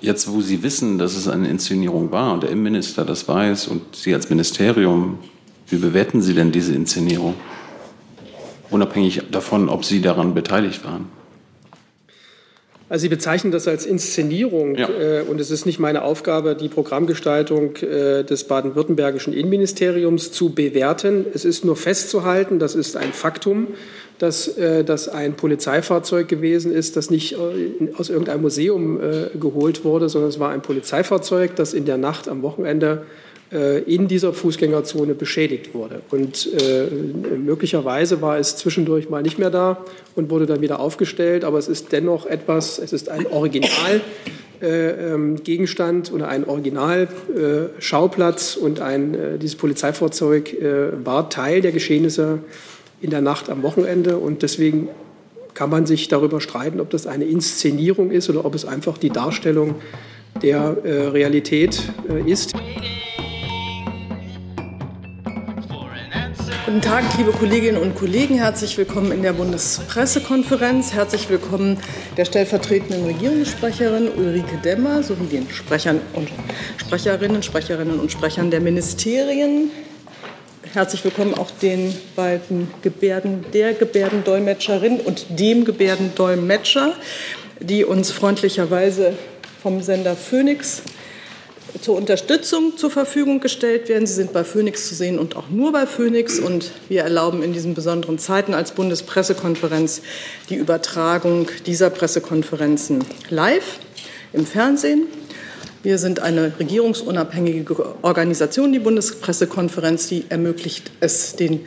Jetzt, wo Sie wissen, dass es eine Inszenierung war und der Innenminister das weiß und Sie als Ministerium, wie bewerten Sie denn diese Inszenierung? Unabhängig davon, ob Sie daran beteiligt waren. Also Sie bezeichnen das als Inszenierung ja. äh, und es ist nicht meine Aufgabe, die Programmgestaltung äh, des baden-württembergischen Innenministeriums zu bewerten. Es ist nur festzuhalten, das ist ein Faktum, dass äh, das ein Polizeifahrzeug gewesen ist, das nicht äh, aus irgendeinem Museum äh, geholt wurde, sondern es war ein Polizeifahrzeug, das in der Nacht am Wochenende in dieser Fußgängerzone beschädigt wurde. Und äh, möglicherweise war es zwischendurch mal nicht mehr da und wurde dann wieder aufgestellt, aber es ist dennoch etwas, es ist ein Original. Äh, ähm, oder ein Originalschauplatz äh, und ein, äh, dieses Polizeifahrzeug äh, war Teil der Geschehnisse in der Nacht am Wochenende und deswegen kann man sich darüber streiten, ob das eine Inszenierung ist oder ob es einfach die Darstellung der Realität ist. Guten Tag, liebe Kolleginnen und Kollegen. Herzlich willkommen in der Bundespressekonferenz. Herzlich willkommen der stellvertretenden Regierungssprecherin Ulrike Demmer sowie den Sprechern und Sprecherinnen, Sprecherinnen und Sprechern der Ministerien. Herzlich willkommen auch den beiden Gebärden, der Gebärdendolmetscherin und dem Gebärdendolmetscher, die uns freundlicherweise vom Sender Phoenix zur Unterstützung zur Verfügung gestellt werden. Sie sind bei Phoenix zu sehen und auch nur bei Phoenix. Und wir erlauben in diesen besonderen Zeiten als Bundespressekonferenz die Übertragung dieser Pressekonferenzen live im Fernsehen. Wir sind eine regierungsunabhängige Organisation, die Bundespressekonferenz, die ermöglicht es den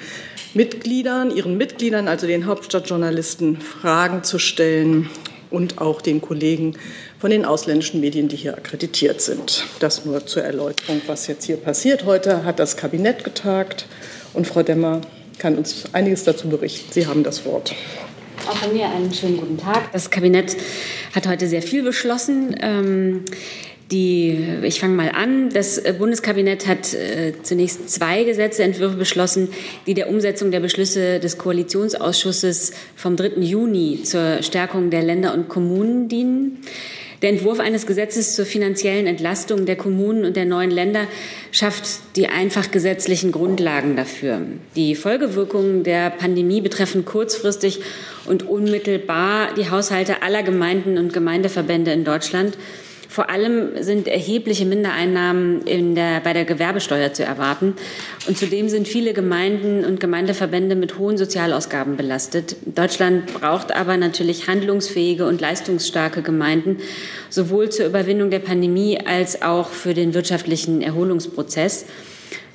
Mitgliedern, ihren Mitgliedern, also den Hauptstadtjournalisten, Fragen zu stellen und auch den Kollegen von den ausländischen Medien, die hier akkreditiert sind. Das nur zur Erläuterung, was jetzt hier passiert. Heute hat das Kabinett getagt und Frau Demmer kann uns einiges dazu berichten. Sie haben das Wort. Auch von mir einen schönen guten Tag. Das Kabinett hat heute sehr viel beschlossen. Ähm, die, ich fange mal an. Das Bundeskabinett hat äh, zunächst zwei Gesetzentwürfe beschlossen, die der Umsetzung der Beschlüsse des Koalitionsausschusses vom 3. Juni zur Stärkung der Länder und Kommunen dienen. Der Entwurf eines Gesetzes zur finanziellen Entlastung der Kommunen und der neuen Länder schafft die einfach gesetzlichen Grundlagen dafür. Die Folgewirkungen der Pandemie betreffen kurzfristig und unmittelbar die Haushalte aller Gemeinden und Gemeindeverbände in Deutschland. Vor allem sind erhebliche Mindereinnahmen in der, bei der Gewerbesteuer zu erwarten. Und zudem sind viele Gemeinden und Gemeindeverbände mit hohen Sozialausgaben belastet. Deutschland braucht aber natürlich handlungsfähige und leistungsstarke Gemeinden, sowohl zur Überwindung der Pandemie als auch für den wirtschaftlichen Erholungsprozess.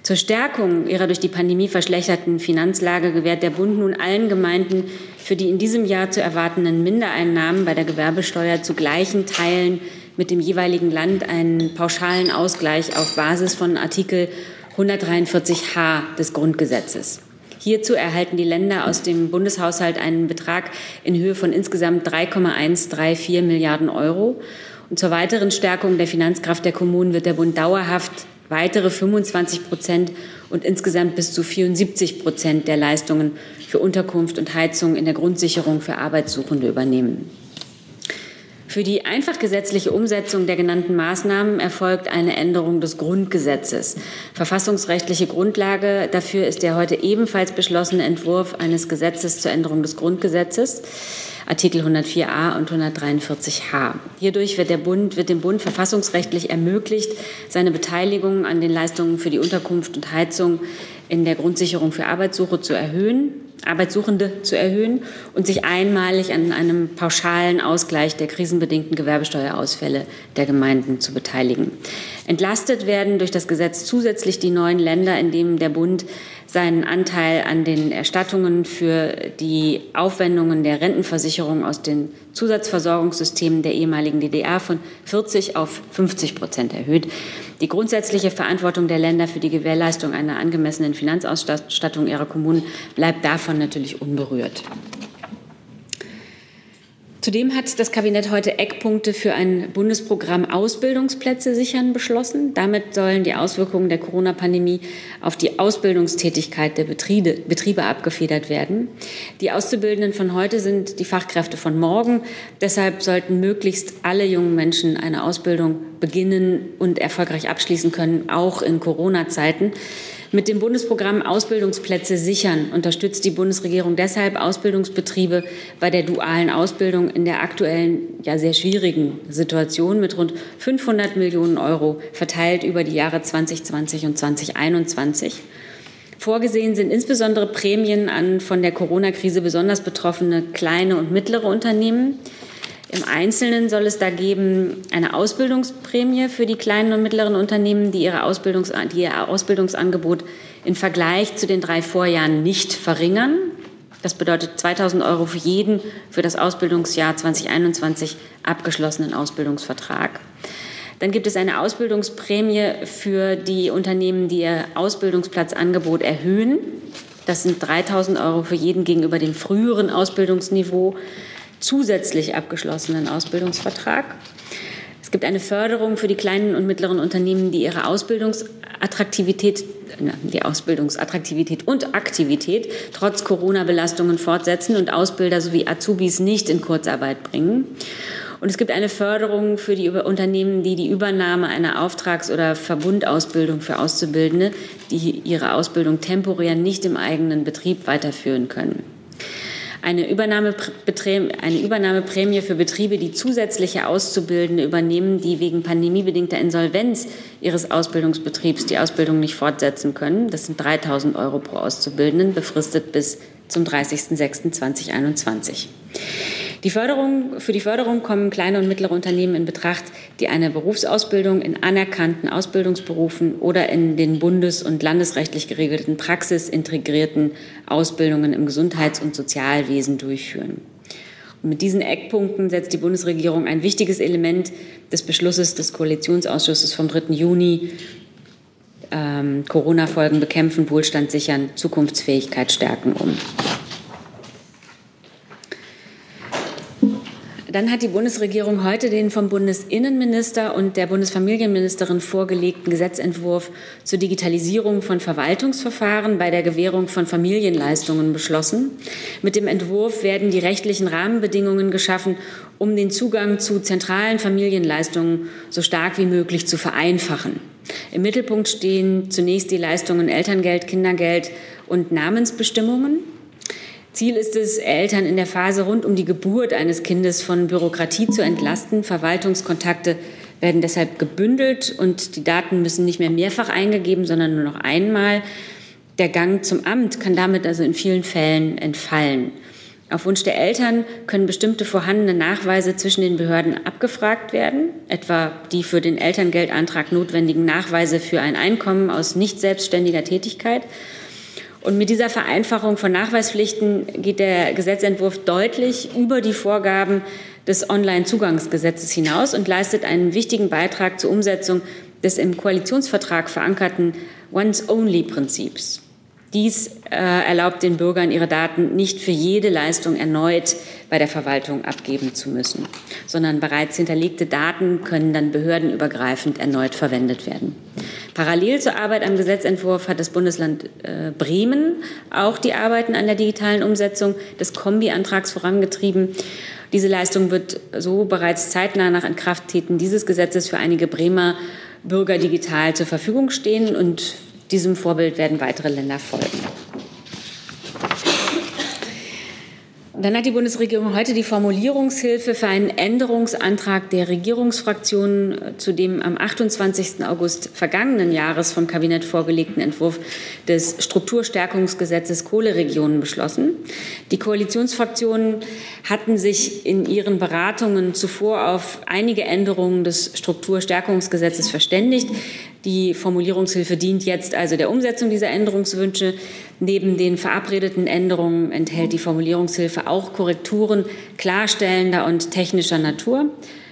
Zur Stärkung ihrer durch die Pandemie verschlechterten Finanzlage gewährt der Bund nun allen Gemeinden für die in diesem Jahr zu erwartenden Mindereinnahmen bei der Gewerbesteuer zu gleichen Teilen mit dem jeweiligen Land einen pauschalen Ausgleich auf Basis von Artikel 143h des Grundgesetzes. Hierzu erhalten die Länder aus dem Bundeshaushalt einen Betrag in Höhe von insgesamt 3,134 Milliarden Euro. Und zur weiteren Stärkung der Finanzkraft der Kommunen wird der Bund dauerhaft weitere 25 Prozent und insgesamt bis zu 74 Prozent der Leistungen für Unterkunft und Heizung in der Grundsicherung für Arbeitssuchende übernehmen. Für die einfach gesetzliche Umsetzung der genannten Maßnahmen erfolgt eine Änderung des Grundgesetzes. Verfassungsrechtliche Grundlage dafür ist der heute ebenfalls beschlossene Entwurf eines Gesetzes zur Änderung des Grundgesetzes. Artikel 104a und 143h. Hierdurch wird, der Bund, wird dem Bund verfassungsrechtlich ermöglicht, seine Beteiligung an den Leistungen für die Unterkunft und Heizung in der Grundsicherung für Arbeitssuche zu erhöhen Arbeitssuchende zu erhöhen und sich einmalig an einem pauschalen Ausgleich der krisenbedingten Gewerbesteuerausfälle der Gemeinden zu beteiligen. Entlastet werden durch das Gesetz zusätzlich die neuen Länder, in denen der Bund seinen Anteil an den Erstattungen für die Aufwendungen der Rentenversicherung aus den Zusatzversorgungssystemen der ehemaligen DDR von 40 auf 50 Prozent erhöht. Die grundsätzliche Verantwortung der Länder für die Gewährleistung einer angemessenen Finanzausstattung ihrer Kommunen bleibt davon natürlich unberührt. Zudem hat das Kabinett heute Eckpunkte für ein Bundesprogramm Ausbildungsplätze sichern beschlossen. Damit sollen die Auswirkungen der Corona-Pandemie auf die Ausbildungstätigkeit der Betriebe, Betriebe abgefedert werden. Die Auszubildenden von heute sind die Fachkräfte von morgen. Deshalb sollten möglichst alle jungen Menschen eine Ausbildung beginnen und erfolgreich abschließen können, auch in Corona-Zeiten. Mit dem Bundesprogramm Ausbildungsplätze sichern unterstützt die Bundesregierung deshalb Ausbildungsbetriebe bei der dualen Ausbildung in der aktuellen, ja sehr schwierigen Situation mit rund 500 Millionen Euro verteilt über die Jahre 2020 und 2021. Vorgesehen sind insbesondere Prämien an von der Corona-Krise besonders betroffene kleine und mittlere Unternehmen. Im Einzelnen soll es da geben eine Ausbildungsprämie für die kleinen und mittleren Unternehmen, die, ihre Ausbildungs die ihr Ausbildungsangebot im Vergleich zu den drei Vorjahren nicht verringern. Das bedeutet 2000 Euro für jeden für das Ausbildungsjahr 2021 abgeschlossenen Ausbildungsvertrag. Dann gibt es eine Ausbildungsprämie für die Unternehmen, die ihr Ausbildungsplatzangebot erhöhen. Das sind 3000 Euro für jeden gegenüber dem früheren Ausbildungsniveau zusätzlich abgeschlossenen Ausbildungsvertrag. Es gibt eine Förderung für die kleinen und mittleren Unternehmen, die ihre Ausbildungsattraktivität, die Ausbildungsattraktivität und Aktivität trotz Corona-Belastungen fortsetzen und Ausbilder sowie Azubis nicht in Kurzarbeit bringen. Und es gibt eine Förderung für die Unternehmen, die die Übernahme einer Auftrags- oder Verbundausbildung für Auszubildende, die ihre Ausbildung temporär nicht im eigenen Betrieb weiterführen können eine, eine Übernahmeprämie für Betriebe, die zusätzliche Auszubildende übernehmen, die wegen pandemiebedingter Insolvenz ihres Ausbildungsbetriebs die Ausbildung nicht fortsetzen können. Das sind 3.000 Euro pro Auszubildenden, befristet bis zum 30.06.2021. Die Förderung, für die Förderung kommen kleine und mittlere Unternehmen in Betracht, die eine Berufsausbildung in anerkannten Ausbildungsberufen oder in den bundes- und landesrechtlich geregelten praxisintegrierten Ausbildungen im Gesundheits- und Sozialwesen durchführen. Und mit diesen Eckpunkten setzt die Bundesregierung ein wichtiges Element des Beschlusses des Koalitionsausschusses vom 3. Juni ähm, Corona-Folgen bekämpfen, Wohlstand sichern, Zukunftsfähigkeit stärken um. Dann hat die Bundesregierung heute den vom Bundesinnenminister und der Bundesfamilienministerin vorgelegten Gesetzentwurf zur Digitalisierung von Verwaltungsverfahren bei der Gewährung von Familienleistungen beschlossen. Mit dem Entwurf werden die rechtlichen Rahmenbedingungen geschaffen, um den Zugang zu zentralen Familienleistungen so stark wie möglich zu vereinfachen. Im Mittelpunkt stehen zunächst die Leistungen Elterngeld, Kindergeld und Namensbestimmungen. Ziel ist es, Eltern in der Phase rund um die Geburt eines Kindes von Bürokratie zu entlasten. Verwaltungskontakte werden deshalb gebündelt und die Daten müssen nicht mehr mehrfach eingegeben, sondern nur noch einmal. Der Gang zum Amt kann damit also in vielen Fällen entfallen. Auf Wunsch der Eltern können bestimmte vorhandene Nachweise zwischen den Behörden abgefragt werden, etwa die für den Elterngeldantrag notwendigen Nachweise für ein Einkommen aus nicht selbstständiger Tätigkeit und mit dieser Vereinfachung von Nachweispflichten geht der Gesetzentwurf deutlich über die Vorgaben des Onlinezugangsgesetzes hinaus und leistet einen wichtigen Beitrag zur Umsetzung des im Koalitionsvertrag verankerten Once-Only-Prinzips. Dies äh, erlaubt den Bürgern, ihre Daten nicht für jede Leistung erneut bei der Verwaltung abgeben zu müssen, sondern bereits hinterlegte Daten können dann behördenübergreifend erneut verwendet werden. Parallel zur Arbeit am Gesetzentwurf hat das Bundesland äh, Bremen auch die Arbeiten an der digitalen Umsetzung des Kombi-Antrags vorangetrieben. Diese Leistung wird so bereits zeitnah nach Inkrafttreten dieses Gesetzes für einige Bremer Bürger digital zur Verfügung stehen und diesem Vorbild werden weitere Länder folgen. Dann hat die Bundesregierung heute die Formulierungshilfe für einen Änderungsantrag der Regierungsfraktionen äh, zu dem am 28. August vergangenen Jahres vom Kabinett vorgelegten Entwurf des Strukturstärkungsgesetzes Kohleregionen beschlossen. Die Koalitionsfraktionen hatten sich in ihren Beratungen zuvor auf einige Änderungen des Strukturstärkungsgesetzes verständigt. Die Formulierungshilfe dient jetzt also der Umsetzung dieser Änderungswünsche. Neben den verabredeten Änderungen enthält die Formulierungshilfe auch Korrekturen klarstellender und technischer Natur.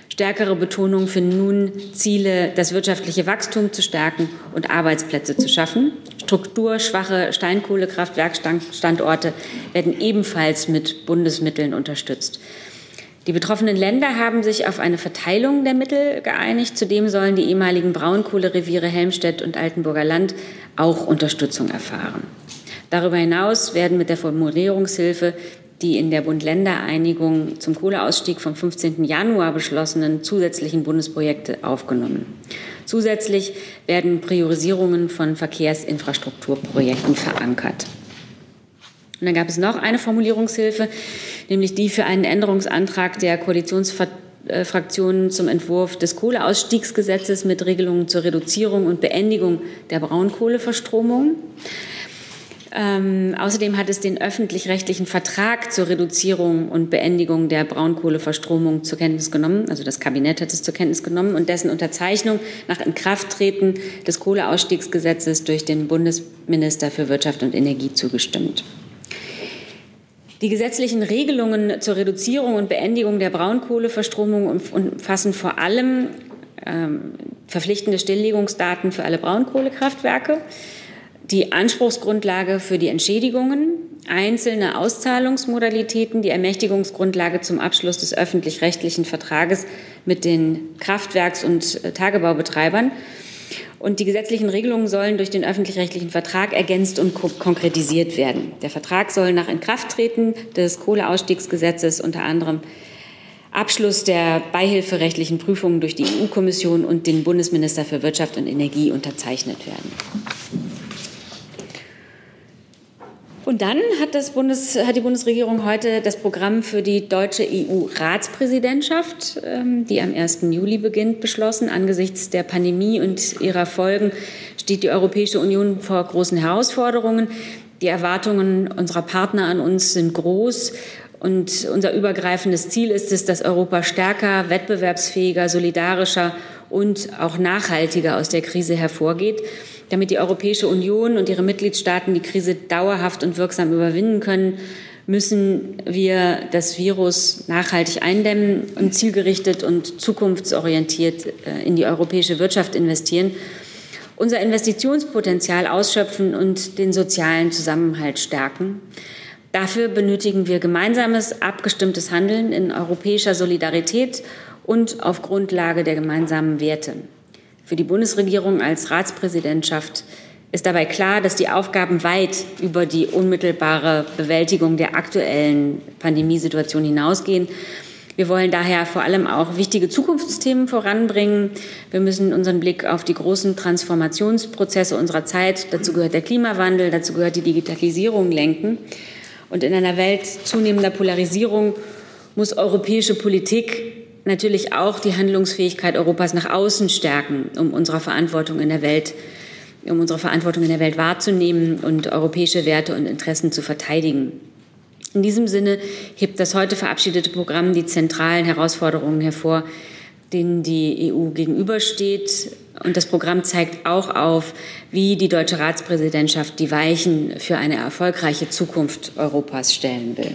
Stärkere Betonung für nun Ziele, das wirtschaftliche Wachstum zu stärken und Arbeitsplätze zu schaffen. Strukturschwache Steinkohlekraftwerkstandorte werden ebenfalls mit Bundesmitteln unterstützt. Die betroffenen Länder haben sich auf eine Verteilung der Mittel geeinigt. Zudem sollen die ehemaligen Braunkohlereviere Helmstedt und Altenburger Land auch Unterstützung erfahren. Darüber hinaus werden mit der Formulierungshilfe die in der Bund-Länder-Einigung zum Kohleausstieg vom 15. Januar beschlossenen zusätzlichen Bundesprojekte aufgenommen. Zusätzlich werden Priorisierungen von Verkehrsinfrastrukturprojekten verankert. Und dann gab es noch eine Formulierungshilfe, nämlich die für einen Änderungsantrag der Koalitionsfraktionen zum Entwurf des Kohleausstiegsgesetzes mit Regelungen zur Reduzierung und Beendigung der Braunkohleverstromung. Ähm, außerdem hat es den öffentlich-rechtlichen Vertrag zur Reduzierung und Beendigung der Braunkohleverstromung zur Kenntnis genommen. Also das Kabinett hat es zur Kenntnis genommen und dessen Unterzeichnung nach Inkrafttreten des Kohleausstiegsgesetzes durch den Bundesminister für Wirtschaft und Energie zugestimmt. Die gesetzlichen Regelungen zur Reduzierung und Beendigung der Braunkohleverstromung umfassen vor allem ähm, verpflichtende Stilllegungsdaten für alle Braunkohlekraftwerke, die Anspruchsgrundlage für die Entschädigungen, einzelne Auszahlungsmodalitäten, die Ermächtigungsgrundlage zum Abschluss des öffentlich-rechtlichen Vertrages mit den Kraftwerks- und äh, Tagebaubetreibern. Und die gesetzlichen Regelungen sollen durch den öffentlich-rechtlichen Vertrag ergänzt und konkretisiert werden. Der Vertrag soll nach Inkrafttreten des Kohleausstiegsgesetzes unter anderem Abschluss der beihilferechtlichen Prüfungen durch die EU-Kommission und den Bundesminister für Wirtschaft und Energie unterzeichnet werden. Und dann hat, das Bundes, hat die Bundesregierung heute das Programm für die deutsche EU-Ratspräsidentschaft, ähm, die am 1. Juli beginnt, beschlossen. Angesichts der Pandemie und ihrer Folgen steht die Europäische Union vor großen Herausforderungen. Die Erwartungen unserer Partner an uns sind groß. Und unser übergreifendes Ziel ist es, dass Europa stärker, wettbewerbsfähiger, solidarischer und auch nachhaltiger aus der Krise hervorgeht. Damit die Europäische Union und ihre Mitgliedstaaten die Krise dauerhaft und wirksam überwinden können, müssen wir das Virus nachhaltig eindämmen und zielgerichtet und zukunftsorientiert äh, in die europäische Wirtschaft investieren, unser Investitionspotenzial ausschöpfen und den sozialen Zusammenhalt stärken. Dafür benötigen wir gemeinsames, abgestimmtes Handeln in europäischer Solidarität und auf Grundlage der gemeinsamen Werte. Für die Bundesregierung als Ratspräsidentschaft ist dabei klar, dass die Aufgaben weit über die unmittelbare Bewältigung der aktuellen Pandemiesituation hinausgehen. Wir wollen daher vor allem auch wichtige Zukunftsthemen voranbringen. Wir müssen unseren Blick auf die großen Transformationsprozesse unserer Zeit, dazu gehört der Klimawandel, dazu gehört die Digitalisierung, lenken. Und in einer Welt zunehmender Polarisierung muss europäische Politik natürlich auch die Handlungsfähigkeit Europas nach außen stärken, um unsere Verantwortung in der Welt um unsere Verantwortung in der Welt wahrzunehmen und europäische Werte und Interessen zu verteidigen. In diesem Sinne hebt das heute verabschiedete Programm die zentralen Herausforderungen hervor, denen die EU gegenübersteht. Und das Programm zeigt auch auf, wie die deutsche Ratspräsidentschaft die Weichen für eine erfolgreiche Zukunft Europas stellen will.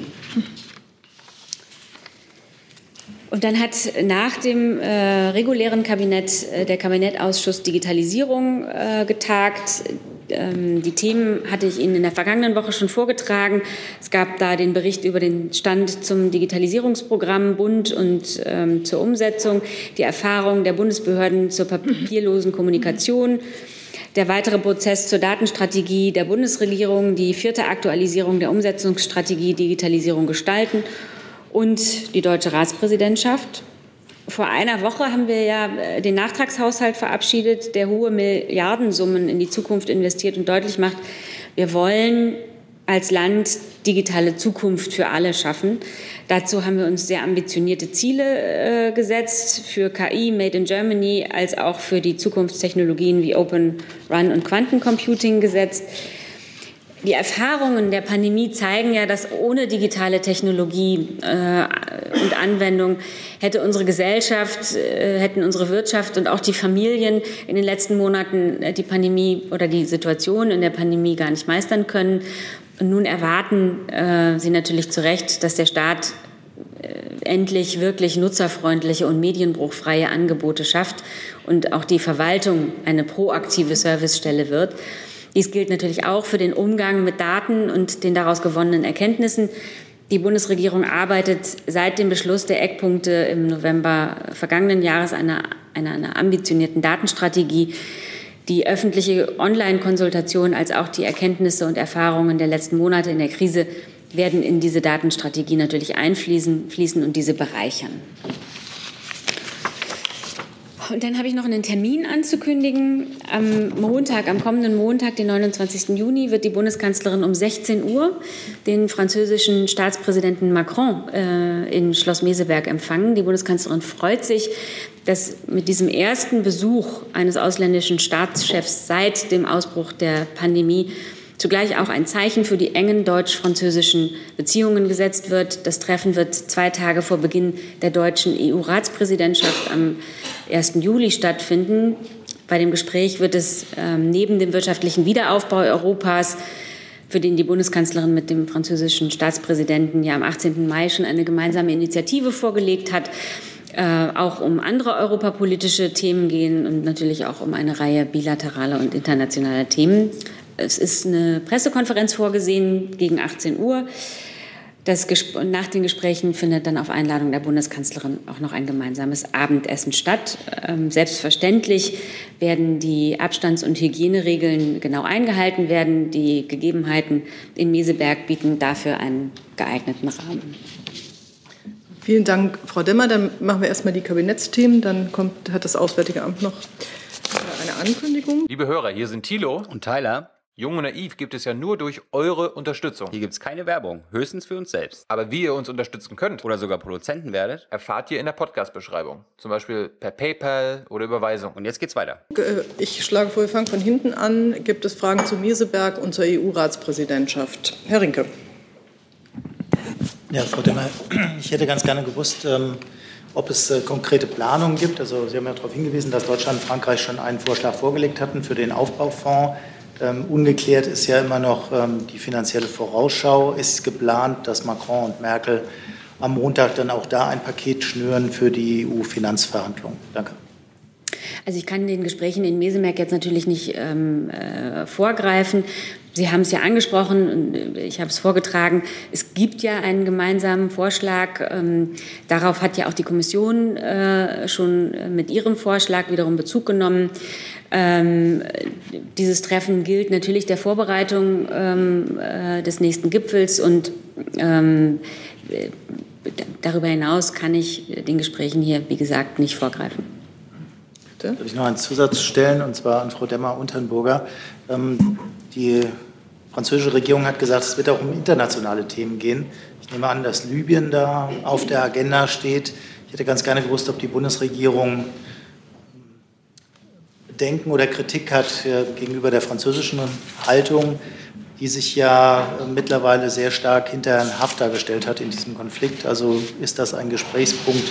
Und dann hat nach dem äh, regulären Kabinett äh, der Kabinettausschuss Digitalisierung äh, getagt. Ähm, die Themen hatte ich Ihnen in der vergangenen Woche schon vorgetragen. Es gab da den Bericht über den Stand zum Digitalisierungsprogramm Bund und ähm, zur Umsetzung, die Erfahrung der Bundesbehörden zur papierlosen Kommunikation. Der weitere Prozess zur Datenstrategie der Bundesregierung, die vierte Aktualisierung der Umsetzungsstrategie Digitalisierung gestalten und die deutsche Ratspräsidentschaft. Vor einer Woche haben wir ja äh, den Nachtragshaushalt verabschiedet, der hohe Milliardensummen in die Zukunft investiert und deutlich macht, wir wollen als Land digitale Zukunft für alle schaffen. Dazu haben wir uns sehr ambitionierte Ziele äh, gesetzt für KI, Made in Germany, als auch für die Zukunftstechnologien wie Open Run und Quantencomputing gesetzt. Die Erfahrungen der Pandemie zeigen ja, dass ohne digitale Technologie äh, und Anwendung hätte unsere Gesellschaft, äh, hätten unsere Wirtschaft und auch die Familien in den letzten Monaten äh, die Pandemie oder die Situation in der Pandemie gar nicht meistern können. Und nun erwarten äh, sie natürlich zu Recht, dass der Staat äh, endlich wirklich nutzerfreundliche und medienbruchfreie Angebote schafft und auch die Verwaltung eine proaktive Servicestelle wird. Dies gilt natürlich auch für den Umgang mit Daten und den daraus gewonnenen Erkenntnissen. Die Bundesregierung arbeitet seit dem Beschluss der Eckpunkte im November vergangenen Jahres einer, einer, einer ambitionierten Datenstrategie. Die öffentliche Online-Konsultation als auch die Erkenntnisse und Erfahrungen der letzten Monate in der Krise werden in diese Datenstrategie natürlich einfließen fließen und diese bereichern. Und dann habe ich noch einen Termin anzukündigen. Am Montag, am kommenden Montag, den 29. Juni, wird die Bundeskanzlerin um 16 Uhr den französischen Staatspräsidenten Macron äh, in Schloss Meseberg empfangen. Die Bundeskanzlerin freut sich, dass mit diesem ersten Besuch eines ausländischen Staatschefs seit dem Ausbruch der Pandemie zugleich auch ein Zeichen für die engen deutsch-französischen Beziehungen gesetzt wird. Das Treffen wird zwei Tage vor Beginn der deutschen EU-Ratspräsidentschaft am 1. Juli stattfinden. Bei dem Gespräch wird es ähm, neben dem wirtschaftlichen Wiederaufbau Europas für den die Bundeskanzlerin mit dem französischen Staatspräsidenten ja am 18. Mai schon eine gemeinsame Initiative vorgelegt hat, äh, auch um andere europapolitische Themen gehen und natürlich auch um eine Reihe bilateraler und internationaler Themen. Es ist eine Pressekonferenz vorgesehen gegen 18 Uhr. Das nach den Gesprächen findet dann auf Einladung der Bundeskanzlerin auch noch ein gemeinsames Abendessen statt. Ähm, selbstverständlich werden die Abstands- und Hygieneregeln genau eingehalten werden. Die Gegebenheiten in Meseberg bieten dafür einen geeigneten Rahmen. Vielen Dank, Frau Demmer. Dann machen wir erstmal die Kabinettsthemen. Dann kommt, hat das Auswärtige Amt noch eine Ankündigung. Liebe Hörer, hier sind Thilo und Tyler. Jung und Naiv gibt es ja nur durch eure Unterstützung. Hier gibt es keine Werbung, höchstens für uns selbst. Aber wie ihr uns unterstützen könnt oder sogar Produzenten werdet, erfahrt ihr in der Podcast-Beschreibung. Zum Beispiel per PayPal oder Überweisung. Und jetzt geht's weiter. Äh, ich schlage vor, wir fangen von hinten an. Gibt es Fragen zu Mieseberg und zur EU-Ratspräsidentschaft? Herr Rinke. Ja, Frau Demmer, ich hätte ganz gerne gewusst, ähm, ob es äh, konkrete Planungen gibt. Also Sie haben ja darauf hingewiesen, dass Deutschland und Frankreich schon einen Vorschlag vorgelegt hatten für den Aufbaufonds. Ähm, ungeklärt ist ja immer noch ähm, die finanzielle Vorausschau. Ist geplant, dass Macron und Merkel am Montag dann auch da ein Paket schnüren für die EU-Finanzverhandlungen? Danke. Also ich kann den Gesprächen in Mesemerk jetzt natürlich nicht ähm, äh, vorgreifen. Sie haben es ja angesprochen und ich habe es vorgetragen. Es gibt ja einen gemeinsamen Vorschlag. Ähm, darauf hat ja auch die Kommission äh, schon mit ihrem Vorschlag wiederum Bezug genommen. Ähm, dieses Treffen gilt natürlich der Vorbereitung ähm, äh, des nächsten Gipfels und darüber hinaus kann ich den Gesprächen hier, wie gesagt, nicht vorgreifen. Darf ich noch einen Zusatz stellen, und zwar an Frau Demmer die französische Regierung hat gesagt, es wird auch um internationale Themen gehen. Ich nehme an, dass Libyen da auf der Agenda steht. Ich hätte ganz gerne gewusst, ob die Bundesregierung Bedenken oder Kritik hat äh, gegenüber der französischen Haltung, die sich ja mittlerweile sehr stark hinter Herrn Haftar gestellt hat in diesem Konflikt. Also ist das ein Gesprächspunkt,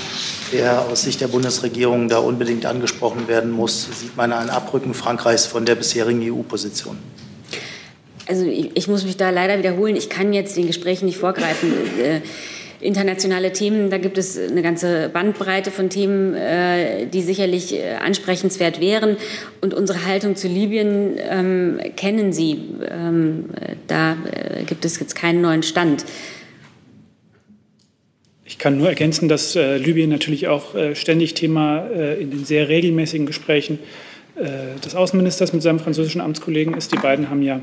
der aus Sicht der Bundesregierung da unbedingt angesprochen werden muss? Sieht man ein Abrücken Frankreichs von der bisherigen EU-Position? Also ich, ich, muss mich da leider wiederholen. Ich kann jetzt den Gesprächen nicht vorgreifen. Äh, internationale Themen, da gibt es eine ganze Bandbreite von Themen, äh, die sicherlich äh, ansprechenswert wären. Und unsere Haltung zu Libyen ähm, kennen Sie. Ähm, da äh, gibt es jetzt keinen neuen Stand. Ich kann nur ergänzen, dass äh, Libyen natürlich auch äh, ständig Thema in den sehr regelmäßigen Gesprächen des Außenministers mit seinem französischen Amtskollegen ist. Die beiden haben ja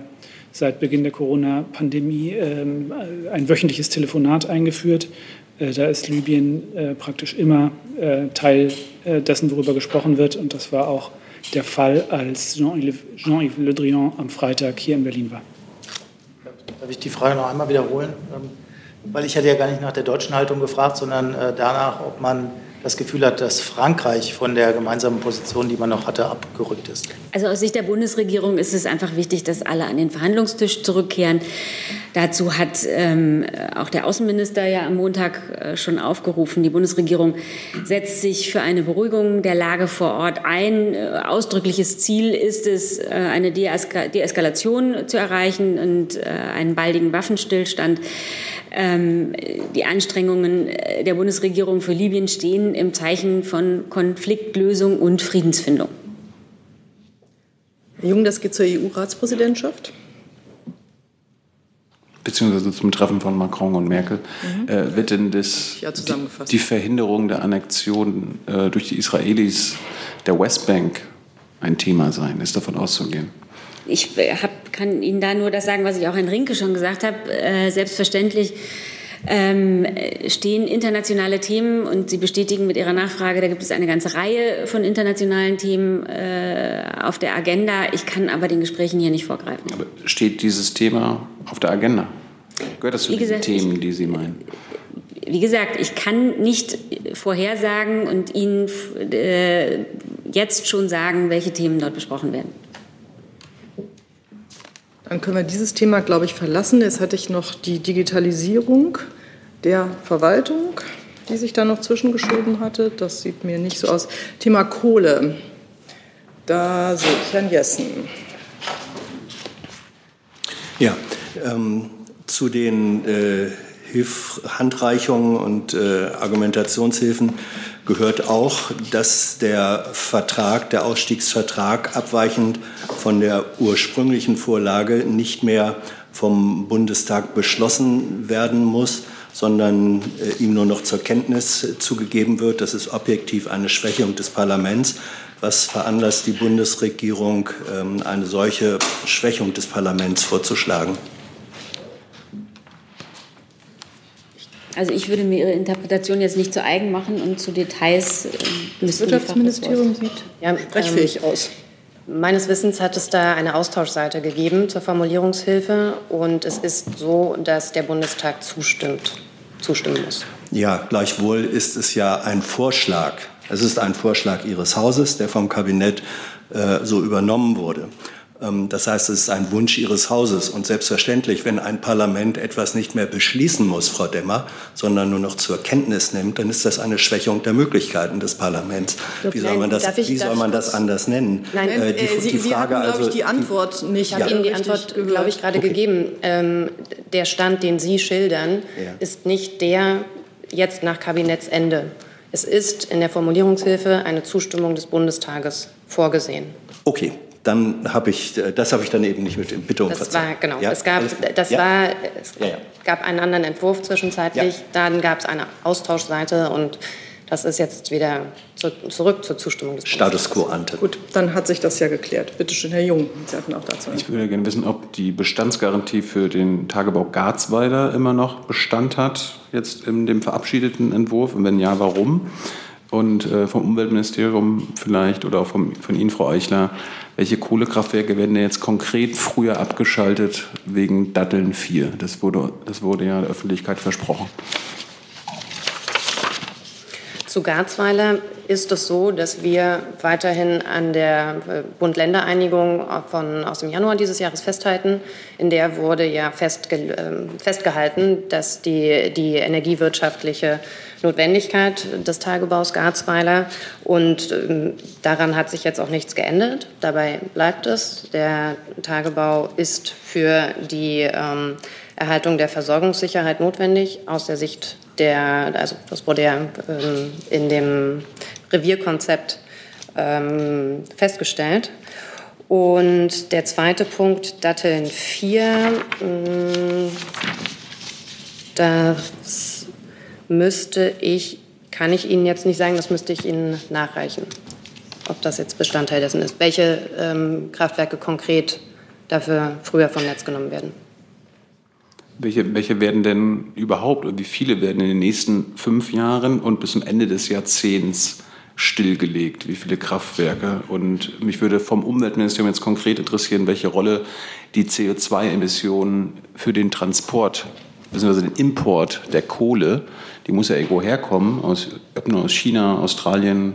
seit Beginn der Corona-Pandemie ähm, ein wöchentliches Telefonat eingeführt. Äh, da ist Libyen äh, praktisch immer äh, Teil dessen, worüber gesprochen wird. Und das war auch der Fall, als Jean-Yves Jean Le Drian am Freitag hier in Berlin war. Darf ich die Frage noch einmal wiederholen? Ähm, weil ich hatte ja gar nicht nach der deutschen Haltung gefragt, sondern danach, ob man das Gefühl hat, dass Frankreich von der gemeinsamen Position, die man noch hatte, abgerückt ist? Also aus Sicht der Bundesregierung ist es einfach wichtig, dass alle an den Verhandlungstisch zurückkehren. Dazu hat ähm, auch der Außenminister ja am Montag äh, schon aufgerufen. Die Bundesregierung setzt sich für eine Beruhigung der Lage vor Ort ein. Äh, ausdrückliches Ziel ist es, äh, eine Deeskalation zu erreichen und äh, einen baldigen Waffenstillstand. Ähm, die Anstrengungen äh, der Bundesregierung für Libyen stehen im Zeichen von Konfliktlösung und Friedensfindung. Herr Jung, das geht zur EU-Ratspräsidentschaft. beziehungsweise zum Treffen von Macron und Merkel. Mhm. Äh, wird denn das, ja, die, die, Verhinderung der Annexion äh, durch die Israelis der Westbank ein Thema sein? Ist davon auszugehen? Ich hab, kann Ihnen da nur das sagen, was ich auch in Rinke schon gesagt habe. Äh, selbstverständlich ähm, stehen internationale Themen und Sie bestätigen mit Ihrer Nachfrage, da gibt es eine ganze Reihe von internationalen Themen äh, auf der Agenda. Ich kann aber den Gesprächen hier nicht vorgreifen. Aber steht dieses Thema auf der Agenda? Gehört das zu den gesagt, Themen, die Sie meinen? Wie gesagt, ich kann nicht vorhersagen und Ihnen äh, jetzt schon sagen, welche Themen dort besprochen werden. Dann können wir dieses Thema, glaube ich, verlassen. Jetzt hatte ich noch die Digitalisierung der Verwaltung, die sich da noch zwischengeschoben hatte. Das sieht mir nicht so aus. Thema Kohle. Da sehe ich Herrn Jessen. Ja, ähm, zu den äh, Hilf Handreichungen und äh, Argumentationshilfen gehört auch, dass der Vertrag, der Ausstiegsvertrag abweichend von der ursprünglichen Vorlage nicht mehr vom Bundestag beschlossen werden muss, sondern äh, ihm nur noch zur Kenntnis zugegeben wird. Das ist objektiv eine Schwächung des Parlaments. Was veranlasst die Bundesregierung, ähm, eine solche Schwächung des Parlaments vorzuschlagen? Also ich würde mir Ihre Interpretation jetzt nicht zu eigen machen und zu Details. Äh, das Wirtschaftsministerium sieht ja, sprechfähig ähm, aus. Meines Wissens hat es da eine Austauschseite gegeben zur Formulierungshilfe und es ist so, dass der Bundestag zustimmt, zustimmen muss. Ja, gleichwohl ist es ja ein Vorschlag. Es ist ein Vorschlag Ihres Hauses, der vom Kabinett äh, so übernommen wurde. Ähm, das heißt, es ist ein Wunsch Ihres Hauses. Und selbstverständlich, wenn ein Parlament etwas nicht mehr beschließen muss, Frau Demmer, sondern nur noch zur Kenntnis nimmt, dann ist das eine Schwächung der Möglichkeiten des Parlaments. Wie soll man das, ich, wie soll man das anders nennen? Nein, äh, die, äh, Sie, die Frage Sie haben, also, ich, die Antwort nicht. Ich habe ja. Ihnen die Antwort, glaube ich, gerade okay. gegeben. Ähm, der Stand, den Sie schildern, ja. ist nicht der jetzt nach Kabinettsende. Es ist in der Formulierungshilfe eine Zustimmung des Bundestages vorgesehen. Okay, dann habe ich, äh, das habe ich dann eben nicht mit in Bitte um Das war, genau, ja? es gab, das ja? war, es ja, gab einen anderen Entwurf zwischenzeitlich, dann gab es eine Austauschseite und das ist jetzt wieder zu, zurück zur Zustimmung des Status quo ante. Gut, dann hat sich das ja geklärt. Bitte schön, Herr Jung, Sie hatten auch dazu. Ich würde gerne wissen, ob die Bestandsgarantie für den Tagebau Garzweiler immer noch Bestand hat, jetzt in dem verabschiedeten Entwurf und wenn ja, warum? Und äh, vom Umweltministerium vielleicht oder auch vom, von Ihnen, Frau Eichler, welche Kohlekraftwerke werden denn jetzt konkret früher abgeschaltet wegen Datteln 4? Das wurde, das wurde ja der Öffentlichkeit versprochen. Zu Garzweiler ist es so, dass wir weiterhin an der äh, Bund-Länder-Einigung aus dem Januar dieses Jahres festhalten. In der wurde ja festge ähm, festgehalten, dass die, die energiewirtschaftliche Notwendigkeit des Tagebaus Garzweiler. Und ähm, daran hat sich jetzt auch nichts geändert. Dabei bleibt es. Der Tagebau ist für die ähm, Erhaltung der Versorgungssicherheit notwendig aus der Sicht der, also das wurde ja ähm, in dem Revierkonzept ähm, festgestellt. Und der zweite Punkt, Datteln 4, ähm, das müsste ich, kann ich Ihnen jetzt nicht sagen, das müsste ich Ihnen nachreichen, ob das jetzt Bestandteil dessen ist, welche ähm, Kraftwerke konkret dafür früher vom Netz genommen werden. Welche, welche werden denn überhaupt und wie viele werden in den nächsten fünf Jahren und bis zum Ende des Jahrzehnts stillgelegt? Wie viele Kraftwerke? Und mich würde vom Umweltministerium jetzt konkret interessieren, welche Rolle die CO2-Emissionen für den Transport bzw. den Import der Kohle, die muss ja irgendwo herkommen, aus, aus China, Australien,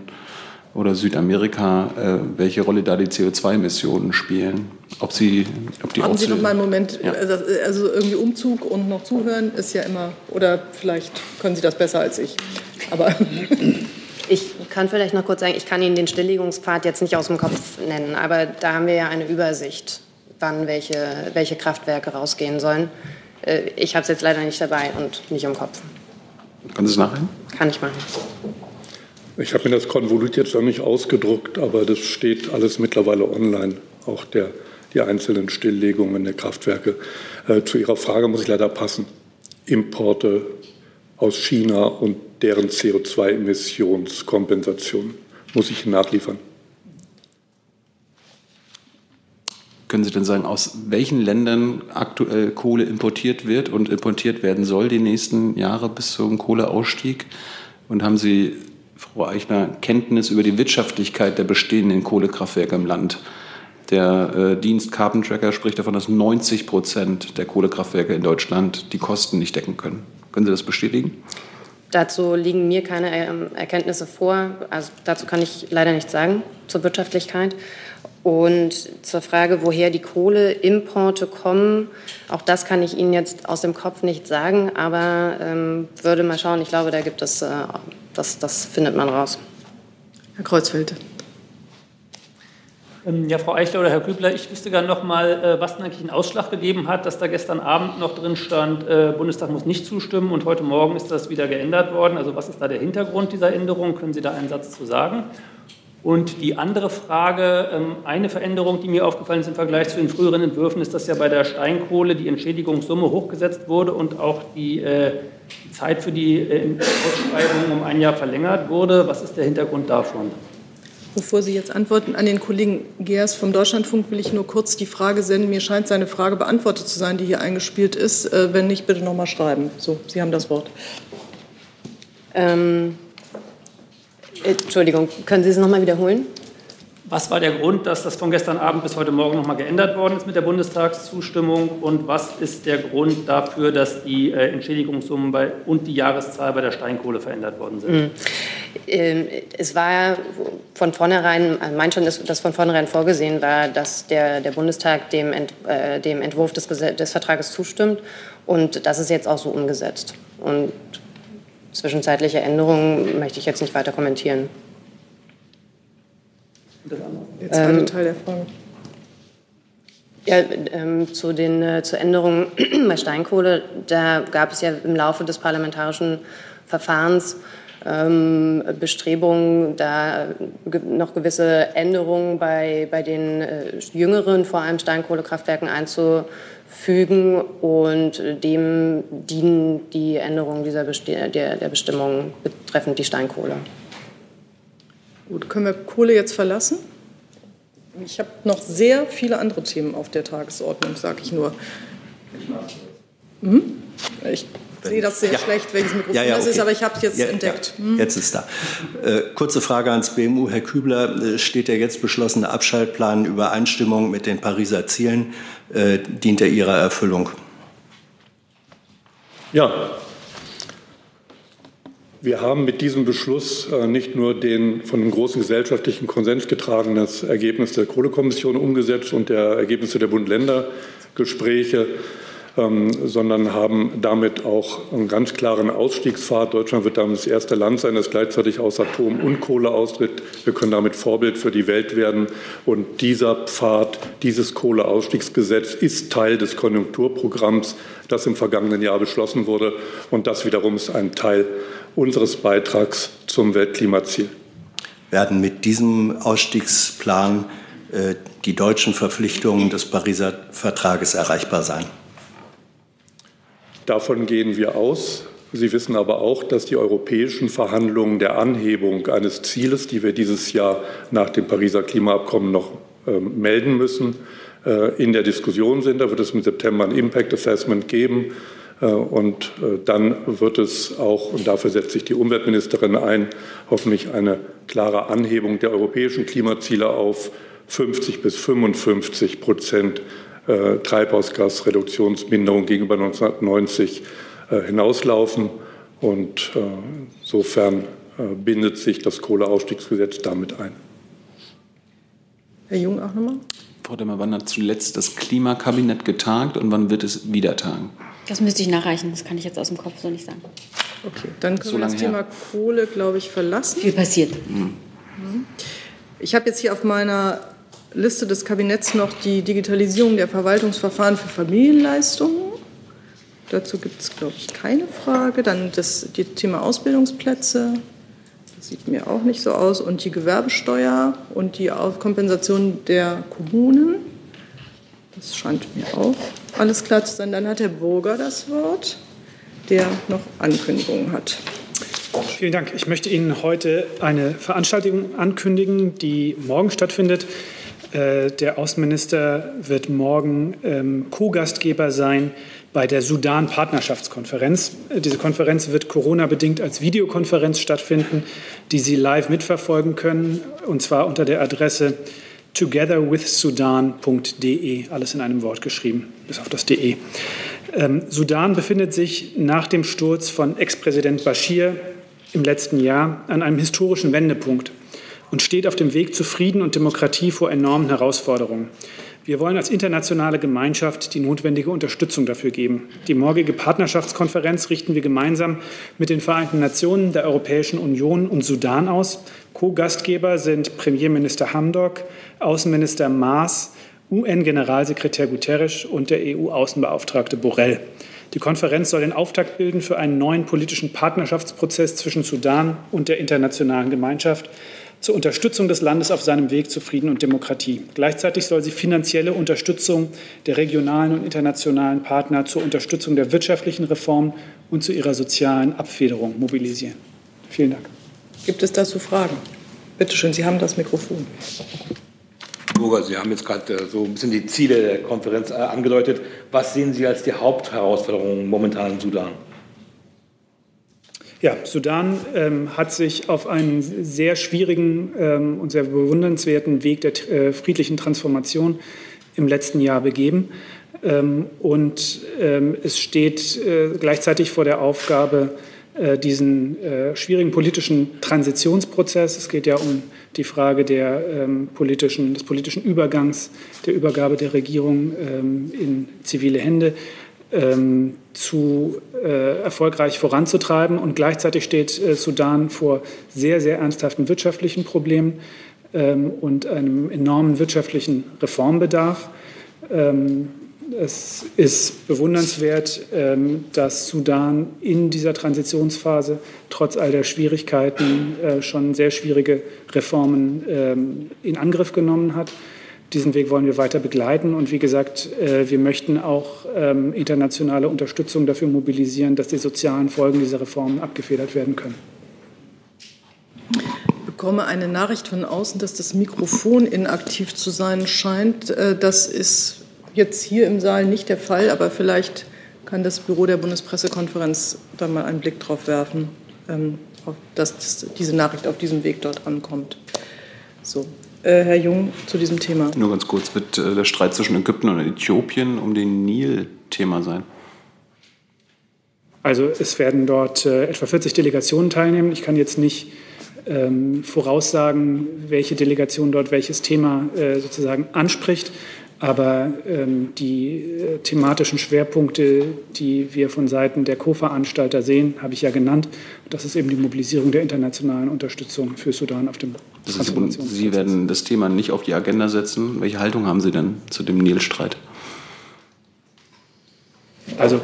oder Südamerika, äh, welche Rolle da die CO2-Emissionen spielen. Ob sie, ob die Haben Sie noch mal einen Moment, ja. also, also, irgendwie Umzug und noch zuhören ist ja immer, oder vielleicht können Sie das besser als ich. Aber ich kann vielleicht noch kurz sagen, ich kann Ihnen den Stilllegungspfad jetzt nicht aus dem Kopf nennen, aber da haben wir ja eine Übersicht, wann welche, welche Kraftwerke rausgehen sollen. Äh, ich habe es jetzt leider nicht dabei und nicht im Kopf. Können Sie es nachher? Kann ich machen. Ich habe mir das Konvolut jetzt noch nicht ausgedruckt, aber das steht alles mittlerweile online. Auch der die einzelnen Stilllegungen der Kraftwerke. Äh, zu Ihrer Frage muss ich leider passen. Importe aus China und deren CO2-Emissionskompensation muss ich nachliefern. Können Sie denn sagen, aus welchen Ländern aktuell Kohle importiert wird und importiert werden soll die nächsten Jahre bis zum Kohleausstieg? Und haben Sie, Frau Eichner, Kenntnis über die Wirtschaftlichkeit der bestehenden Kohlekraftwerke im Land? Der äh, Dienst Carbon Tracker spricht davon, dass 90 Prozent der Kohlekraftwerke in Deutschland die Kosten nicht decken können. Können Sie das bestätigen? Dazu liegen mir keine ähm, Erkenntnisse vor. Also dazu kann ich leider nichts sagen zur Wirtschaftlichkeit. Und zur Frage, woher die Kohleimporte kommen, auch das kann ich Ihnen jetzt aus dem Kopf nicht sagen, aber ähm, würde mal schauen. Ich glaube, da gibt es, äh, das, das findet man raus. Herr Kreuzfeld. Ähm, ja, Frau Eichler oder Herr Kübler, ich wüsste gerne noch mal, äh, was denn eigentlich einen Ausschlag gegeben hat, dass da gestern Abend noch drin stand, äh, Bundestag muss nicht zustimmen und heute Morgen ist das wieder geändert worden. Also was ist da der Hintergrund dieser Änderung? Können Sie da einen Satz zu sagen? Und die andere Frage, ähm, eine Veränderung, die mir aufgefallen ist im Vergleich zu den früheren Entwürfen, ist, dass ja bei der Steinkohle die Entschädigungssumme hochgesetzt wurde und auch die, äh, die Zeit für die äh, Ausschreibung um ein Jahr verlängert wurde. Was ist der Hintergrund davon? Bevor Sie jetzt antworten, an den Kollegen Geers vom Deutschlandfunk will ich nur kurz die Frage senden. Mir scheint seine Frage beantwortet zu sein, die hier eingespielt ist. Äh, wenn nicht, bitte noch mal schreiben. So, Sie haben das Wort. Ähm, Entschuldigung, können Sie es noch mal wiederholen? Was war der Grund, dass das von gestern Abend bis heute Morgen noch mal geändert worden ist mit der Bundestagszustimmung? Und was ist der Grund dafür, dass die äh, Entschädigungssummen bei, und die Jahreszahl bei der Steinkohle verändert worden sind? Mhm. Ähm, es war von vornherein, mein schon, dass von vornherein vorgesehen war, dass der, der Bundestag dem, Ent, äh, dem Entwurf des, des Vertrages zustimmt. Und das ist jetzt auch so umgesetzt. Und zwischenzeitliche Änderungen möchte ich jetzt nicht weiter kommentieren. Der zweite ähm, Teil der Frage. Ja, ähm, zu den äh, zur Änderungen bei Steinkohle, da gab es ja im Laufe des parlamentarischen Verfahrens ähm, Bestrebungen, da noch gewisse Änderungen bei, bei den äh, jüngeren, vor allem Steinkohlekraftwerken einzufügen. Und dem dienen die Änderungen dieser Besti der, der Bestimmungen betreffend die Steinkohle. Gut, können wir Kohle jetzt verlassen? Ich habe noch sehr viele andere Themen auf der Tagesordnung, sage ich nur. Hm? Ich sehe das sehr ja. schlecht, welches Mikrofon ja, ja, okay. das ist, aber ich habe es jetzt entdeckt. Hm? Jetzt ist da. Äh, kurze Frage ans BMU. Herr Kübler, äh, steht der jetzt beschlossene Abschaltplan in Übereinstimmung mit den Pariser Zielen? Äh, dient er Ihrer Erfüllung? Ja, wir haben mit diesem Beschluss äh, nicht nur den von einem großen gesellschaftlichen Konsens getragenes Ergebnis der Kohlekommission umgesetzt und der Ergebnisse der Bund-Länder-Gespräche, ähm, sondern haben damit auch einen ganz klaren Ausstiegspfad. Deutschland wird damit das erste Land sein, das gleichzeitig aus Atom und Kohle austritt. Wir können damit Vorbild für die Welt werden. Und dieser Pfad, dieses Kohleausstiegsgesetz ist Teil des Konjunkturprogramms, das im vergangenen Jahr beschlossen wurde. Und das wiederum ist ein Teil unseres Beitrags zum Weltklimaziel. Werden mit diesem Ausstiegsplan äh, die deutschen Verpflichtungen des Pariser Vertrages erreichbar sein? Davon gehen wir aus. Sie wissen aber auch, dass die europäischen Verhandlungen der Anhebung eines Zieles, die wir dieses Jahr nach dem Pariser Klimaabkommen noch äh, melden müssen, äh, in der Diskussion sind. Da wird es im September ein Impact Assessment geben. Äh, und äh, dann wird es auch, und dafür setzt sich die Umweltministerin ein, hoffentlich eine klare Anhebung der europäischen Klimaziele auf 50 bis 55 Prozent äh, Treibhausgasreduktionsminderung gegenüber 1990 hinauslaufen. Und insofern bindet sich das Kohleausstiegsgesetz damit ein. Herr Jung auch nochmal. Frau Demmer, wann hat zuletzt das Klimakabinett getagt und wann wird es wieder tagen? Das müsste ich nachreichen, das kann ich jetzt aus dem Kopf so nicht sagen. Okay, dann können so wir das Thema her. Kohle, glaube ich, verlassen. Viel passiert. Mhm. Ich habe jetzt hier auf meiner Liste des Kabinetts noch die Digitalisierung der Verwaltungsverfahren für Familienleistungen. Dazu gibt es, glaube ich, keine Frage. Dann das die Thema Ausbildungsplätze. Das sieht mir auch nicht so aus. Und die Gewerbesteuer und die Kompensation der Kommunen. Das scheint mir auch alles klar zu sein. Dann hat Herr Burger das Wort, der noch Ankündigungen hat. Vielen Dank. Ich möchte Ihnen heute eine Veranstaltung ankündigen, die morgen stattfindet. Äh, der Außenminister wird morgen ähm, Co-Gastgeber sein bei der Sudan-Partnerschaftskonferenz. Äh, diese Konferenz wird Corona-bedingt als Videokonferenz stattfinden, die Sie live mitverfolgen können, und zwar unter der Adresse togetherwithsudan.de, alles in einem Wort geschrieben, bis auf das DE. Ähm, Sudan befindet sich nach dem Sturz von Ex-Präsident Bashir im letzten Jahr an einem historischen Wendepunkt und steht auf dem Weg zu Frieden und Demokratie vor enormen Herausforderungen. Wir wollen als internationale Gemeinschaft die notwendige Unterstützung dafür geben. Die morgige Partnerschaftskonferenz richten wir gemeinsam mit den Vereinten Nationen, der Europäischen Union und Sudan aus. Co-Gastgeber sind Premierminister Hamdok, Außenminister Maas, UN-Generalsekretär Guterres und der EU-Außenbeauftragte Borrell. Die Konferenz soll den Auftakt bilden für einen neuen politischen Partnerschaftsprozess zwischen Sudan und der internationalen Gemeinschaft zur Unterstützung des Landes auf seinem Weg zu Frieden und Demokratie. Gleichzeitig soll sie finanzielle Unterstützung der regionalen und internationalen Partner zur Unterstützung der wirtschaftlichen Reform und zu ihrer sozialen Abfederung mobilisieren. Vielen Dank. Gibt es dazu Fragen? Bitte schön, Sie haben das Mikrofon. Burger, Sie haben jetzt gerade äh, so ein bisschen die Ziele der Konferenz äh, angedeutet. Was sehen Sie als die Hauptherausforderungen momentan im Sudan? Ja, Sudan ähm, hat sich auf einen sehr schwierigen ähm, und sehr bewundernswerten Weg der äh, friedlichen Transformation im letzten Jahr begeben. Ähm, und ähm, es steht äh, gleichzeitig vor der Aufgabe, äh, diesen äh, schwierigen politischen Transitionsprozess. Es geht ja um die Frage der, ähm, politischen, des politischen Übergangs, der Übergabe der Regierung ähm, in zivile Hände ähm, zu äh, erfolgreich voranzutreiben. Und gleichzeitig steht äh, Sudan vor sehr, sehr ernsthaften wirtschaftlichen Problemen ähm, und einem enormen wirtschaftlichen Reformbedarf. Ähm, es ist bewundernswert, ähm, dass Sudan in dieser Transitionsphase trotz all der Schwierigkeiten äh, schon sehr schwierige Reformen ähm, in Angriff genommen hat. Diesen Weg wollen wir weiter begleiten. Und wie gesagt, äh, wir möchten auch ähm, internationale Unterstützung dafür mobilisieren, dass die sozialen Folgen dieser Reformen abgefedert werden können. Ich bekomme eine Nachricht von außen, dass das Mikrofon inaktiv zu sein scheint. Äh, das ist jetzt hier im Saal nicht der Fall, aber vielleicht kann das Büro der Bundespressekonferenz da mal einen Blick drauf werfen, ähm, dass diese Nachricht auf diesem Weg dort ankommt. So, äh, Herr Jung, zu diesem Thema. Nur ganz kurz, wird äh, der Streit zwischen Ägypten und Äthiopien um den Nil Thema sein? Also es werden dort äh, etwa 40 Delegationen teilnehmen. Ich kann jetzt nicht ähm, voraussagen, welche Delegation dort welches Thema äh, sozusagen anspricht. Aber ähm, die äh, thematischen Schwerpunkte, die wir von Seiten der Co-Veranstalter sehen, habe ich ja genannt. Das ist eben die Mobilisierung der internationalen Unterstützung für Sudan auf dem das heißt, Sie werden das Thema nicht auf die Agenda setzen. Welche Haltung haben Sie denn zu dem Nilstreit? Also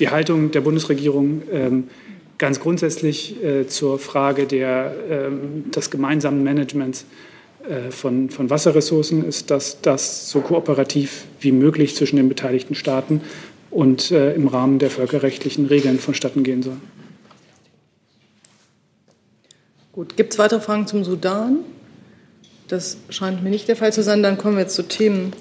die Haltung der Bundesregierung ähm, ganz grundsätzlich äh, zur Frage der, ähm, des gemeinsamen Managements von, von Wasserressourcen ist, dass das so kooperativ wie möglich zwischen den beteiligten Staaten und äh, im Rahmen der völkerrechtlichen Regeln vonstatten gehen soll. Gut, gibt es weitere Fragen zum Sudan? Das scheint mir nicht der Fall zu sein. Dann kommen wir zu Themen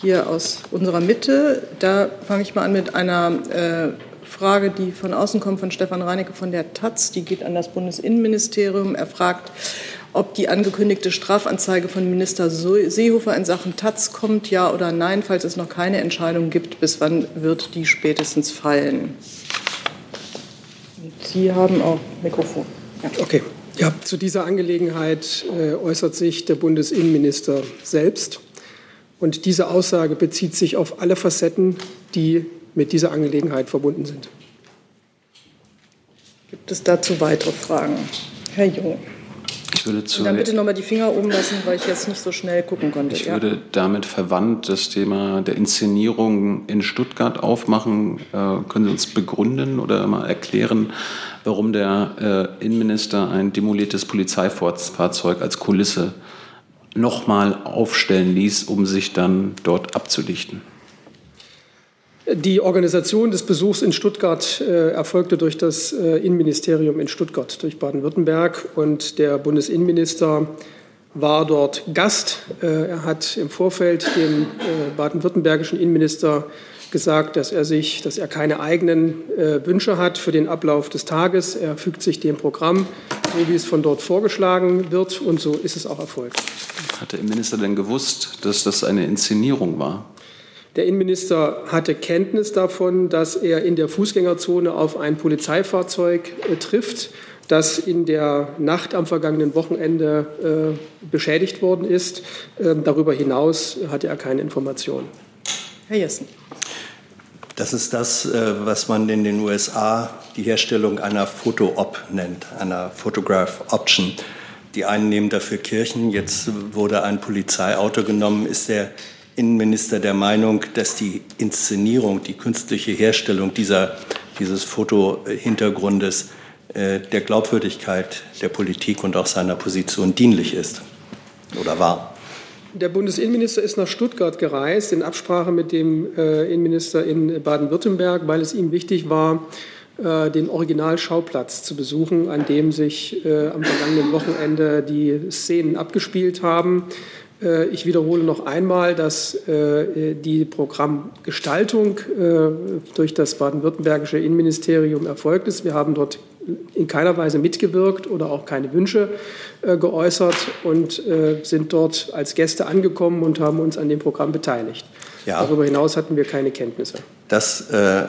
hier aus unserer Mitte. Da fange ich mal an mit einer äh, Frage, die von außen kommt, von Stefan Reinecke von der Taz. Die geht an das Bundesinnenministerium. Er fragt, ob die angekündigte Strafanzeige von Minister Seehofer in Sachen Taz kommt, ja oder nein. Falls es noch keine Entscheidung gibt, bis wann wird die spätestens fallen? Sie haben auch Mikrofon. Ja. Okay. Ja, zu dieser Angelegenheit äh, äußert sich der Bundesinnenminister selbst. Und diese Aussage bezieht sich auf alle Facetten, die mit dieser Angelegenheit verbunden sind. Gibt es dazu weitere Fragen? Herr Jung. Ich würde zu Und dann bitte nochmal die Finger oben lassen, weil ich jetzt nicht so schnell gucken konnte. Ich ja. würde damit verwandt das Thema der Inszenierung in Stuttgart aufmachen. Äh, können Sie uns begründen oder mal erklären, warum der äh, Innenminister ein demoliertes Polizeifahrzeug als Kulisse nochmal aufstellen ließ, um sich dann dort abzulichten? Die Organisation des Besuchs in Stuttgart äh, erfolgte durch das äh, Innenministerium in Stuttgart, durch Baden-Württemberg. Und der Bundesinnenminister war dort Gast. Äh, er hat im Vorfeld dem äh, baden-württembergischen Innenminister gesagt, dass er sich, dass er keine eigenen äh, Wünsche hat für den Ablauf des Tages. Er fügt sich dem Programm, so wie es von dort vorgeschlagen wird, und so ist es auch erfolgt. Hat der Innenminister denn gewusst, dass das eine Inszenierung war? Der Innenminister hatte Kenntnis davon, dass er in der Fußgängerzone auf ein Polizeifahrzeug äh, trifft, das in der Nacht am vergangenen Wochenende äh, beschädigt worden ist. Äh, darüber hinaus hatte er keine Informationen. Herr Jessen. Das ist das, äh, was man in den USA die Herstellung einer Foto-Op nennt, einer Photograph Option. Die einen nehmen dafür Kirchen. Jetzt wurde ein Polizeiauto genommen. Ist der Innenminister der Meinung, dass die Inszenierung, die künstliche Herstellung dieser, dieses Fotohintergrundes äh, der Glaubwürdigkeit der Politik und auch seiner Position dienlich ist oder war? Der Bundesinnenminister ist nach Stuttgart gereist in Absprache mit dem äh, Innenminister in Baden-Württemberg, weil es ihm wichtig war, äh, den Originalschauplatz zu besuchen, an dem sich äh, am vergangenen Wochenende die Szenen abgespielt haben. Äh, ich wiederhole noch einmal, dass äh, die Programmgestaltung äh, durch das baden-württembergische Innenministerium erfolgt ist. Wir haben dort in keiner Weise mitgewirkt oder auch keine Wünsche geäußert und sind dort als Gäste angekommen und haben uns an dem Programm beteiligt. Ja. Darüber hinaus hatten wir keine Kenntnisse. Das äh,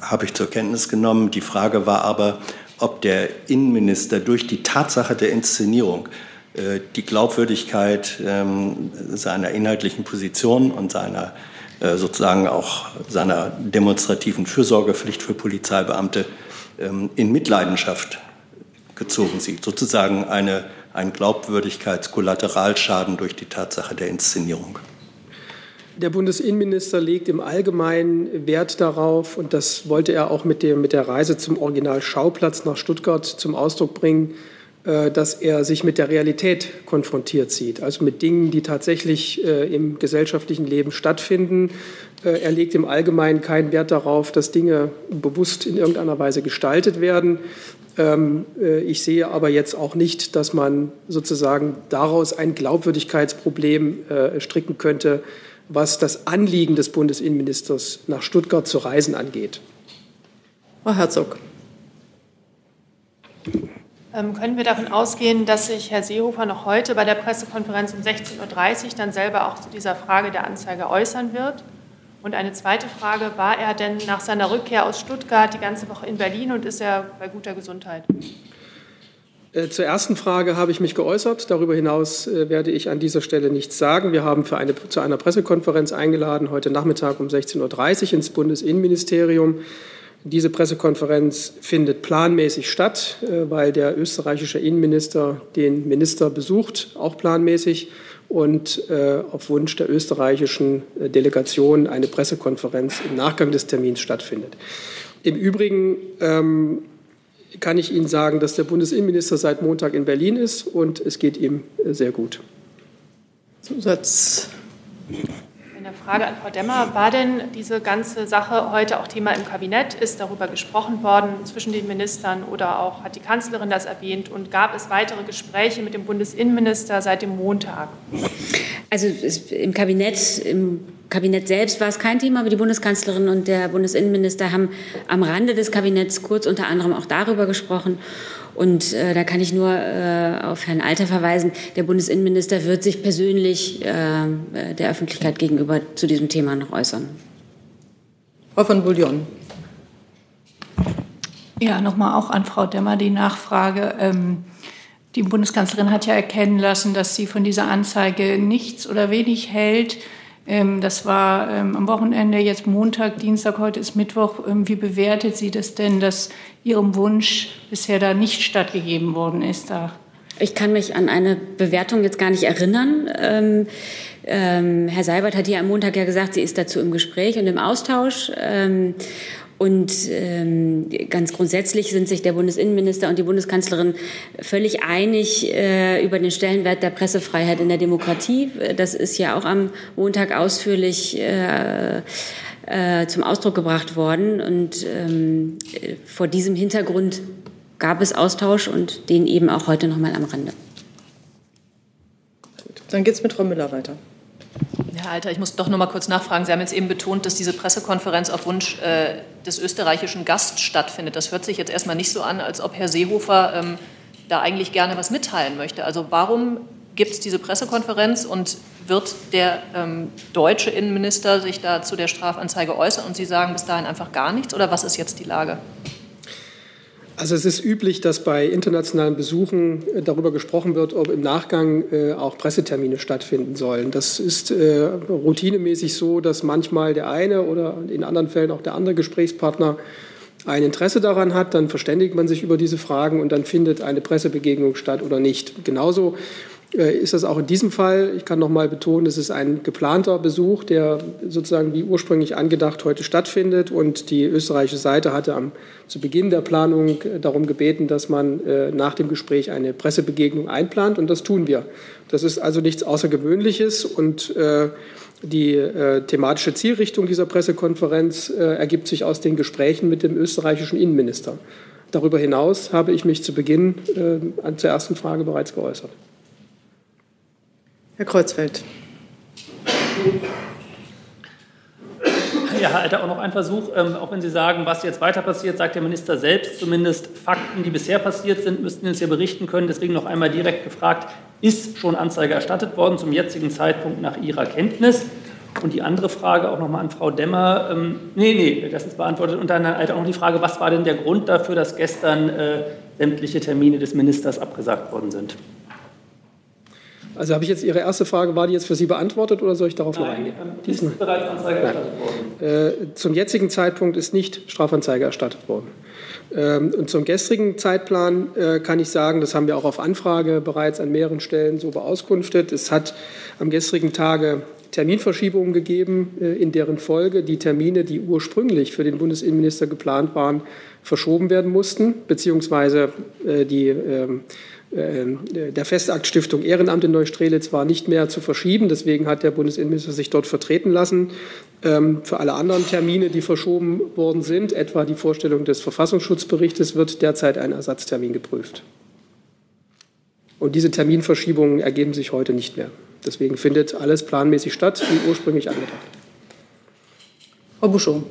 habe ich zur Kenntnis genommen. Die Frage war aber, ob der Innenminister durch die Tatsache der Inszenierung die Glaubwürdigkeit ähm, seiner inhaltlichen Position und seiner äh, sozusagen auch seiner demonstrativen Fürsorgepflicht für Polizeibeamte ähm, in Mitleidenschaft gezogen sieht. Sozusagen eine, ein Glaubwürdigkeitskollateralschaden durch die Tatsache der Inszenierung. Der Bundesinnenminister legt im Allgemeinen Wert darauf, und das wollte er auch mit der, mit der Reise zum Originalschauplatz nach Stuttgart zum Ausdruck bringen, äh, dass er sich mit der Realität konfrontiert sieht, also mit Dingen, die tatsächlich äh, im gesellschaftlichen Leben stattfinden. Äh, er legt im Allgemeinen keinen Wert darauf, dass Dinge bewusst in irgendeiner Weise gestaltet werden. Ähm, ich sehe aber jetzt auch nicht, dass man sozusagen daraus ein Glaubwürdigkeitsproblem stricken könnte, was das Anliegen des Bundesinnenministers nach Stuttgart zu reisen angeht. Frau Herzog. Ähm, können wir davon ausgehen, dass sich Herr Seehofer noch heute bei der Pressekonferenz um 16.30 Uhr dann selber auch zu dieser Frage der Anzeige äußern wird? Und eine zweite Frage, war er denn nach seiner Rückkehr aus Stuttgart die ganze Woche in Berlin und ist er bei guter Gesundheit? Äh, zur ersten Frage habe ich mich geäußert. Darüber hinaus äh, werde ich an dieser Stelle nichts sagen. Wir haben für eine, zu einer Pressekonferenz eingeladen, heute Nachmittag um 16.30 Uhr ins Bundesinnenministerium. Diese Pressekonferenz findet planmäßig statt, äh, weil der österreichische Innenminister den Minister besucht, auch planmäßig, und äh, auf Wunsch der österreichischen äh, Delegation eine Pressekonferenz im Nachgang des Termins stattfindet. Im Übrigen ähm, kann ich Ihnen sagen, dass der Bundesinnenminister seit Montag in Berlin ist und es geht ihm sehr gut. Zusatz. Eine Frage an Frau Demmer. War denn diese ganze Sache heute auch Thema im Kabinett? Ist darüber gesprochen worden zwischen den Ministern oder auch hat die Kanzlerin das erwähnt? Und gab es weitere Gespräche mit dem Bundesinnenminister seit dem Montag? Also im Kabinett, im Kabinett selbst war es kein Thema, aber die Bundeskanzlerin und der Bundesinnenminister haben am Rande des Kabinetts kurz unter anderem auch darüber gesprochen. Und äh, da kann ich nur äh, auf Herrn Alter verweisen. Der Bundesinnenminister wird sich persönlich äh, der Öffentlichkeit gegenüber zu diesem Thema noch äußern. Frau von Bouillon. Ja, nochmal auch an Frau Demmer die Nachfrage. Ähm, die Bundeskanzlerin hat ja erkennen lassen, dass sie von dieser Anzeige nichts oder wenig hält. Ähm, das war ähm, am Wochenende, jetzt Montag, Dienstag, heute ist Mittwoch. Ähm, wie bewertet sie das denn, dass Ihrem Wunsch bisher da nicht stattgegeben worden ist? Da ich kann mich an eine Bewertung jetzt gar nicht erinnern. Ähm, ähm, Herr Seibert hat ja am Montag ja gesagt, sie ist dazu im Gespräch und im Austausch. Ähm, und ähm, ganz grundsätzlich sind sich der Bundesinnenminister und die Bundeskanzlerin völlig einig äh, über den Stellenwert der Pressefreiheit in der Demokratie. Das ist ja auch am Montag ausführlich äh, äh, zum Ausdruck gebracht worden. Und ähm, vor diesem Hintergrund gab es Austausch und den eben auch heute noch mal am Rande. Dann geht es mit Frau Müller weiter. Herr Alter, ich muss doch noch mal kurz nachfragen. Sie haben jetzt eben betont, dass diese Pressekonferenz auf Wunsch äh, des österreichischen Gasts stattfindet. Das hört sich jetzt erstmal nicht so an, als ob Herr Seehofer ähm, da eigentlich gerne was mitteilen möchte. Also warum gibt es diese Pressekonferenz und wird der ähm, deutsche Innenminister sich da zu der Strafanzeige äußern und Sie sagen bis dahin einfach gar nichts? Oder was ist jetzt die Lage? Also es ist üblich, dass bei internationalen Besuchen äh, darüber gesprochen wird, ob im Nachgang äh, auch Pressetermine stattfinden sollen. Das ist äh, routinemäßig so, dass manchmal der eine oder in anderen Fällen auch der andere Gesprächspartner ein Interesse daran hat, dann verständigt man sich über diese Fragen und dann findet eine Pressebegegnung statt oder nicht. Genauso ist das auch in diesem Fall. Ich kann noch mal betonen, es ist ein geplanter Besuch, der sozusagen wie ursprünglich angedacht heute stattfindet. Und die österreichische Seite hatte am, zu Beginn der Planung äh, darum gebeten, dass man äh, nach dem Gespräch eine Pressebegegnung einplant. Und das tun wir. Das ist also nichts Außergewöhnliches. Und äh, die äh, thematische Zielrichtung dieser Pressekonferenz äh, ergibt sich aus den Gesprächen mit dem österreichischen Innenminister. Darüber hinaus habe ich mich zu Beginn zur ersten Frage bereits geäußert. Herr Kreuzfeld. Ja, Alter, auch noch ein Versuch. Ähm, auch wenn Sie sagen, was jetzt weiter passiert, sagt der Minister selbst, zumindest Fakten, die bisher passiert sind, müssten uns ja berichten können. Deswegen noch einmal direkt gefragt, ist schon Anzeige erstattet worden zum jetzigen Zeitpunkt nach Ihrer Kenntnis? Und die andere Frage auch noch mal an Frau Demmer. Ähm, nee, nee, das ist beantwortet. Und dann halt auch noch die Frage, was war denn der Grund dafür, dass gestern äh, sämtliche Termine des Ministers abgesagt worden sind? Also habe ich jetzt Ihre erste Frage, war die jetzt für Sie beantwortet oder soll ich darauf Nein, noch eingehen? Ähm, ist bereits Anzeige erstattet worden? Äh, zum jetzigen Zeitpunkt ist nicht Strafanzeige erstattet worden. Ähm, und zum gestrigen Zeitplan äh, kann ich sagen, das haben wir auch auf Anfrage bereits an mehreren Stellen so beauskunftet. Es hat am gestrigen Tage Terminverschiebungen gegeben, äh, in deren Folge die Termine, die ursprünglich für den Bundesinnenminister geplant waren, verschoben werden mussten, beziehungsweise äh, die ähm, äh, der Festaktstiftung Ehrenamt in Neustrelitz war nicht mehr zu verschieben. Deswegen hat der Bundesinnenminister sich dort vertreten lassen. Ähm, für alle anderen Termine, die verschoben worden sind, etwa die Vorstellung des Verfassungsschutzberichtes, wird derzeit ein Ersatztermin geprüft. Und diese Terminverschiebungen ergeben sich heute nicht mehr. Deswegen findet alles planmäßig statt, wie ursprünglich angedacht. Frau Buschow.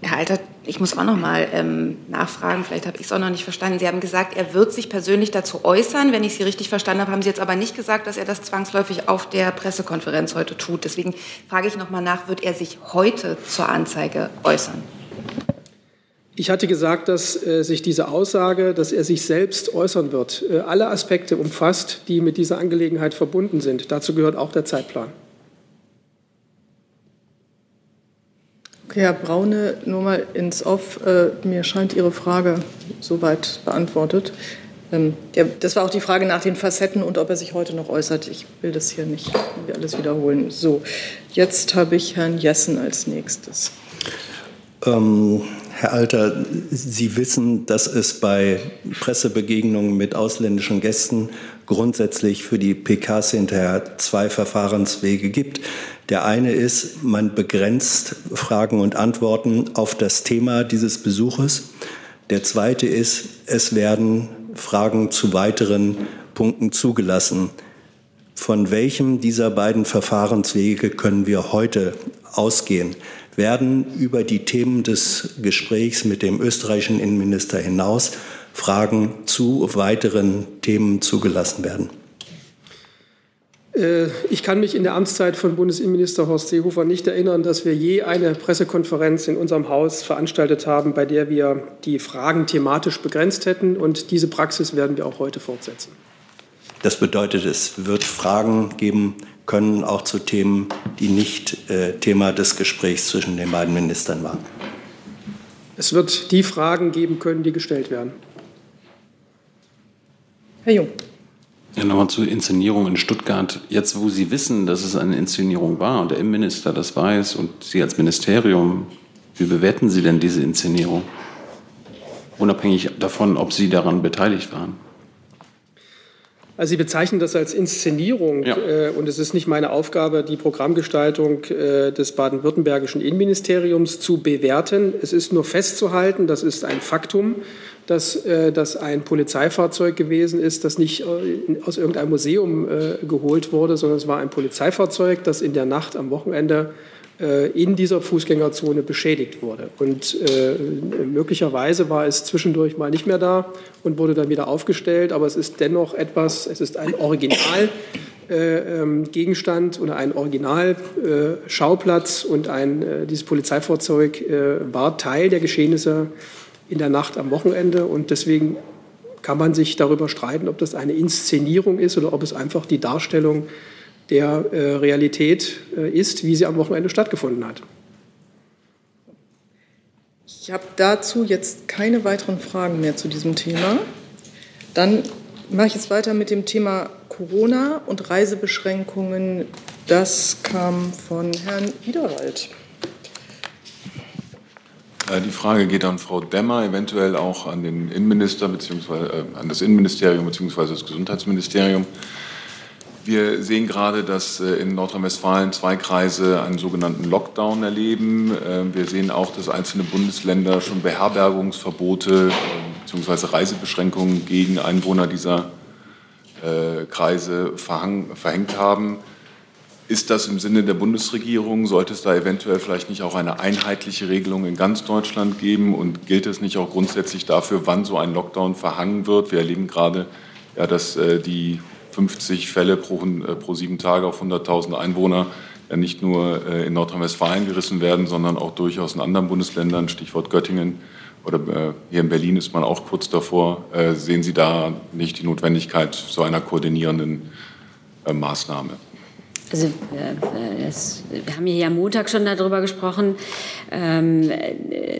Herr Alter, ich muss auch noch mal ähm, nachfragen, vielleicht habe ich es auch noch nicht verstanden. Sie haben gesagt, er wird sich persönlich dazu äußern. Wenn ich Sie richtig verstanden habe, haben Sie jetzt aber nicht gesagt, dass er das zwangsläufig auf der Pressekonferenz heute tut. Deswegen frage ich noch mal nach, wird er sich heute zur Anzeige äußern? Ich hatte gesagt, dass äh, sich diese Aussage, dass er sich selbst äußern wird, äh, alle Aspekte umfasst, die mit dieser Angelegenheit verbunden sind. Dazu gehört auch der Zeitplan. Herr Braune, nur mal ins Off. Äh, mir scheint Ihre Frage soweit beantwortet. Ähm, das war auch die Frage nach den Facetten und ob er sich heute noch äußert. Ich will das hier nicht alles wiederholen. So, jetzt habe ich Herrn Jessen als nächstes. Ähm, Herr Alter, Sie wissen, dass es bei Pressebegegnungen mit ausländischen Gästen grundsätzlich für die PKs hinterher zwei Verfahrenswege gibt. Der eine ist, man begrenzt Fragen und Antworten auf das Thema dieses Besuches. Der zweite ist, es werden Fragen zu weiteren Punkten zugelassen. Von welchem dieser beiden Verfahrenswege können wir heute ausgehen? Werden über die Themen des Gesprächs mit dem österreichischen Innenminister hinaus Fragen zu weiteren Themen zugelassen werden? Äh, ich kann mich in der Amtszeit von Bundesinnenminister Horst Seehofer nicht erinnern, dass wir je eine Pressekonferenz in unserem Haus veranstaltet haben, bei der wir die Fragen thematisch begrenzt hätten. Und diese Praxis werden wir auch heute fortsetzen. Das bedeutet, es wird Fragen geben können, auch zu Themen, die nicht äh, Thema des Gesprächs zwischen den beiden Ministern waren. Es wird die Fragen geben können, die gestellt werden. Herr Jung. Ja, nochmal zur Inszenierung in Stuttgart. Jetzt, wo Sie wissen, dass es eine Inszenierung war und der Innenminister das weiß und Sie als Ministerium, wie bewerten Sie denn diese Inszenierung? Unabhängig davon, ob Sie daran beteiligt waren. Also Sie bezeichnen das als Inszenierung ja. äh, und es ist nicht meine Aufgabe, die Programmgestaltung äh, des baden-württembergischen Innenministeriums zu bewerten. Es ist nur festzuhalten, das ist ein Faktum, dass äh, das ein Polizeifahrzeug gewesen ist, das nicht äh, aus irgendeinem Museum äh, geholt wurde, sondern es war ein Polizeifahrzeug, das in der Nacht am Wochenende in dieser Fußgängerzone beschädigt wurde. Und äh, möglicherweise war es zwischendurch mal nicht mehr da und wurde dann wieder aufgestellt, aber es ist dennoch etwas, es ist ein Original. Äh, ähm, oder ein Originalschauplatz äh, und ein, äh, dieses Polizeifahrzeug äh, war Teil der Geschehnisse in der Nacht am Wochenende und deswegen kann man sich darüber streiten, ob das eine Inszenierung ist oder ob es einfach die Darstellung ist der äh, Realität äh, ist, wie sie am Wochenende stattgefunden hat. Ich habe dazu jetzt keine weiteren Fragen mehr zu diesem Thema. Dann mache ich jetzt weiter mit dem Thema Corona und Reisebeschränkungen. Das kam von Herrn Wiederwald. Äh, die Frage geht an Frau Demmer, eventuell auch an den Innenminister beziehungsweise äh, an das Innenministerium bzw. das Gesundheitsministerium. Wir sehen gerade, dass äh, in Nordrhein-Westfalen zwei Kreise einen sogenannten Lockdown erleben. Ähm, wir sehen auch, dass einzelne Bundesländer schon Beherbergungsverbote ähm, bzw. Reisebeschränkungen gegen Einwohner dieser äh, Kreise verhängt haben. Ist das im Sinne der Bundesregierung? Sollte es da eventuell vielleicht nicht auch eine einheitliche Regelung in ganz Deutschland geben? Und gilt es nicht auch grundsätzlich dafür, wann so ein Lockdown verhangen wird? Wir erleben gerade, ja, dass äh, die 50 Fälle pro, äh, pro sieben Tage auf 100.000 Einwohner ja nicht nur äh, in Nordrhein-Westfalen gerissen werden, sondern auch durchaus in anderen Bundesländern, Stichwort Göttingen oder äh, hier in Berlin ist man auch kurz davor. Sehen Sie da nicht die Notwendigkeit so einer koordinierenden Maßnahme? Also äh, das, wir haben hier am Montag schon darüber gesprochen. Ähm,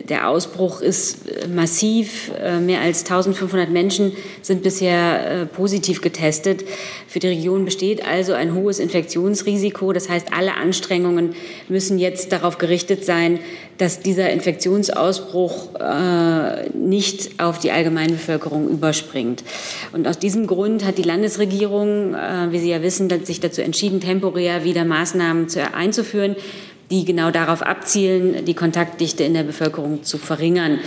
der Ausbruch ist massiv. Äh, mehr als 1500 Menschen sind bisher äh, positiv getestet. Für die Region besteht also ein hohes Infektionsrisiko. Das heißt, alle Anstrengungen müssen jetzt darauf gerichtet sein, dass dieser Infektionsausbruch äh, nicht auf die allgemeine Bevölkerung überspringt. Und aus diesem Grund hat die Landesregierung, äh, wie Sie ja wissen, sich dazu entschieden, temporär wieder Maßnahmen zu, einzuführen, die genau darauf abzielen, die Kontaktdichte in der Bevölkerung zu verringern.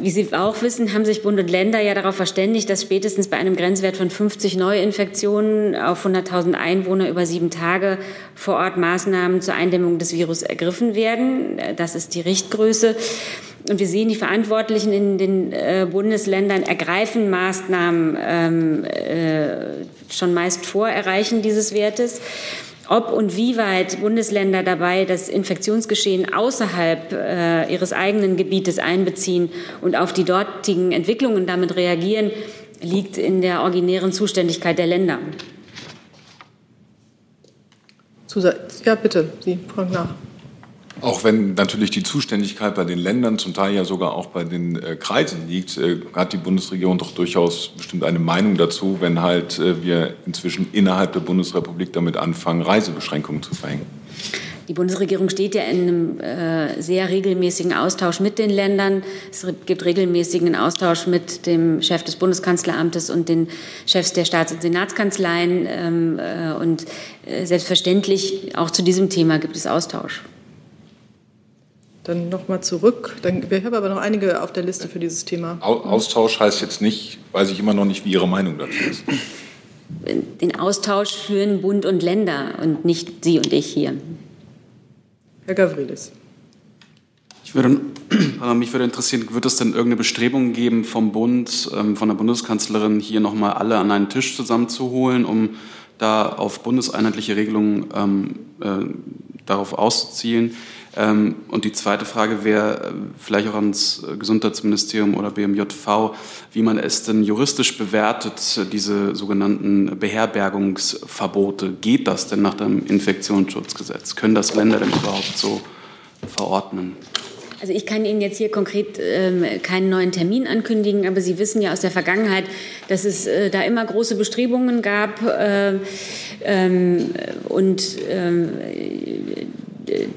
Wie Sie auch wissen, haben sich Bund und Länder ja darauf verständigt, dass spätestens bei einem Grenzwert von 50 Neuinfektionen auf 100.000 Einwohner über sieben Tage vor Ort Maßnahmen zur Eindämmung des Virus ergriffen werden. Das ist die Richtgröße. Und wir sehen, die Verantwortlichen in den äh, Bundesländern ergreifen Maßnahmen ähm, äh, schon meist vor Erreichen dieses Wertes ob und wie weit Bundesländer dabei das Infektionsgeschehen außerhalb äh, ihres eigenen Gebietes einbeziehen und auf die dortigen Entwicklungen damit reagieren, liegt in der originären Zuständigkeit der Länder. Ja, bitte, Sie fragen nach. Auch wenn natürlich die Zuständigkeit bei den Ländern, zum Teil ja sogar auch bei den äh, Kreisen liegt, äh, hat die Bundesregierung doch durchaus bestimmt eine Meinung dazu, wenn halt äh, wir inzwischen innerhalb der Bundesrepublik damit anfangen, Reisebeschränkungen zu verhängen. Die Bundesregierung steht ja in einem äh, sehr regelmäßigen Austausch mit den Ländern. Es gibt regelmäßigen Austausch mit dem Chef des Bundeskanzleramtes und den Chefs der Staats- und Senatskanzleien. Ähm, äh, und äh, selbstverständlich auch zu diesem Thema gibt es Austausch. Dann nochmal zurück. Dann, wir haben aber noch einige auf der Liste für dieses Thema. Austausch heißt jetzt nicht, weiß ich immer noch nicht, wie Ihre Meinung dazu ist. Den Austausch führen Bund und Länder und nicht Sie und ich hier. Herr Gavrilis. Ich würde, mich würde interessieren, wird es denn irgendeine Bestrebung geben vom Bund, ähm, von der Bundeskanzlerin, hier nochmal alle an einen Tisch zusammenzuholen, um da auf bundeseinheitliche Regelungen ähm, äh, darauf auszuzielen? Ähm, und die zweite Frage wäre äh, vielleicht auch ans Gesundheitsministerium oder BMJV, wie man es denn juristisch bewertet, diese sogenannten Beherbergungsverbote. Geht das denn nach dem Infektionsschutzgesetz? Können das Länder denn überhaupt so verordnen? Also ich kann Ihnen jetzt hier konkret ähm, keinen neuen Termin ankündigen, aber Sie wissen ja aus der Vergangenheit, dass es äh, da immer große Bestrebungen gab äh, ähm, und äh,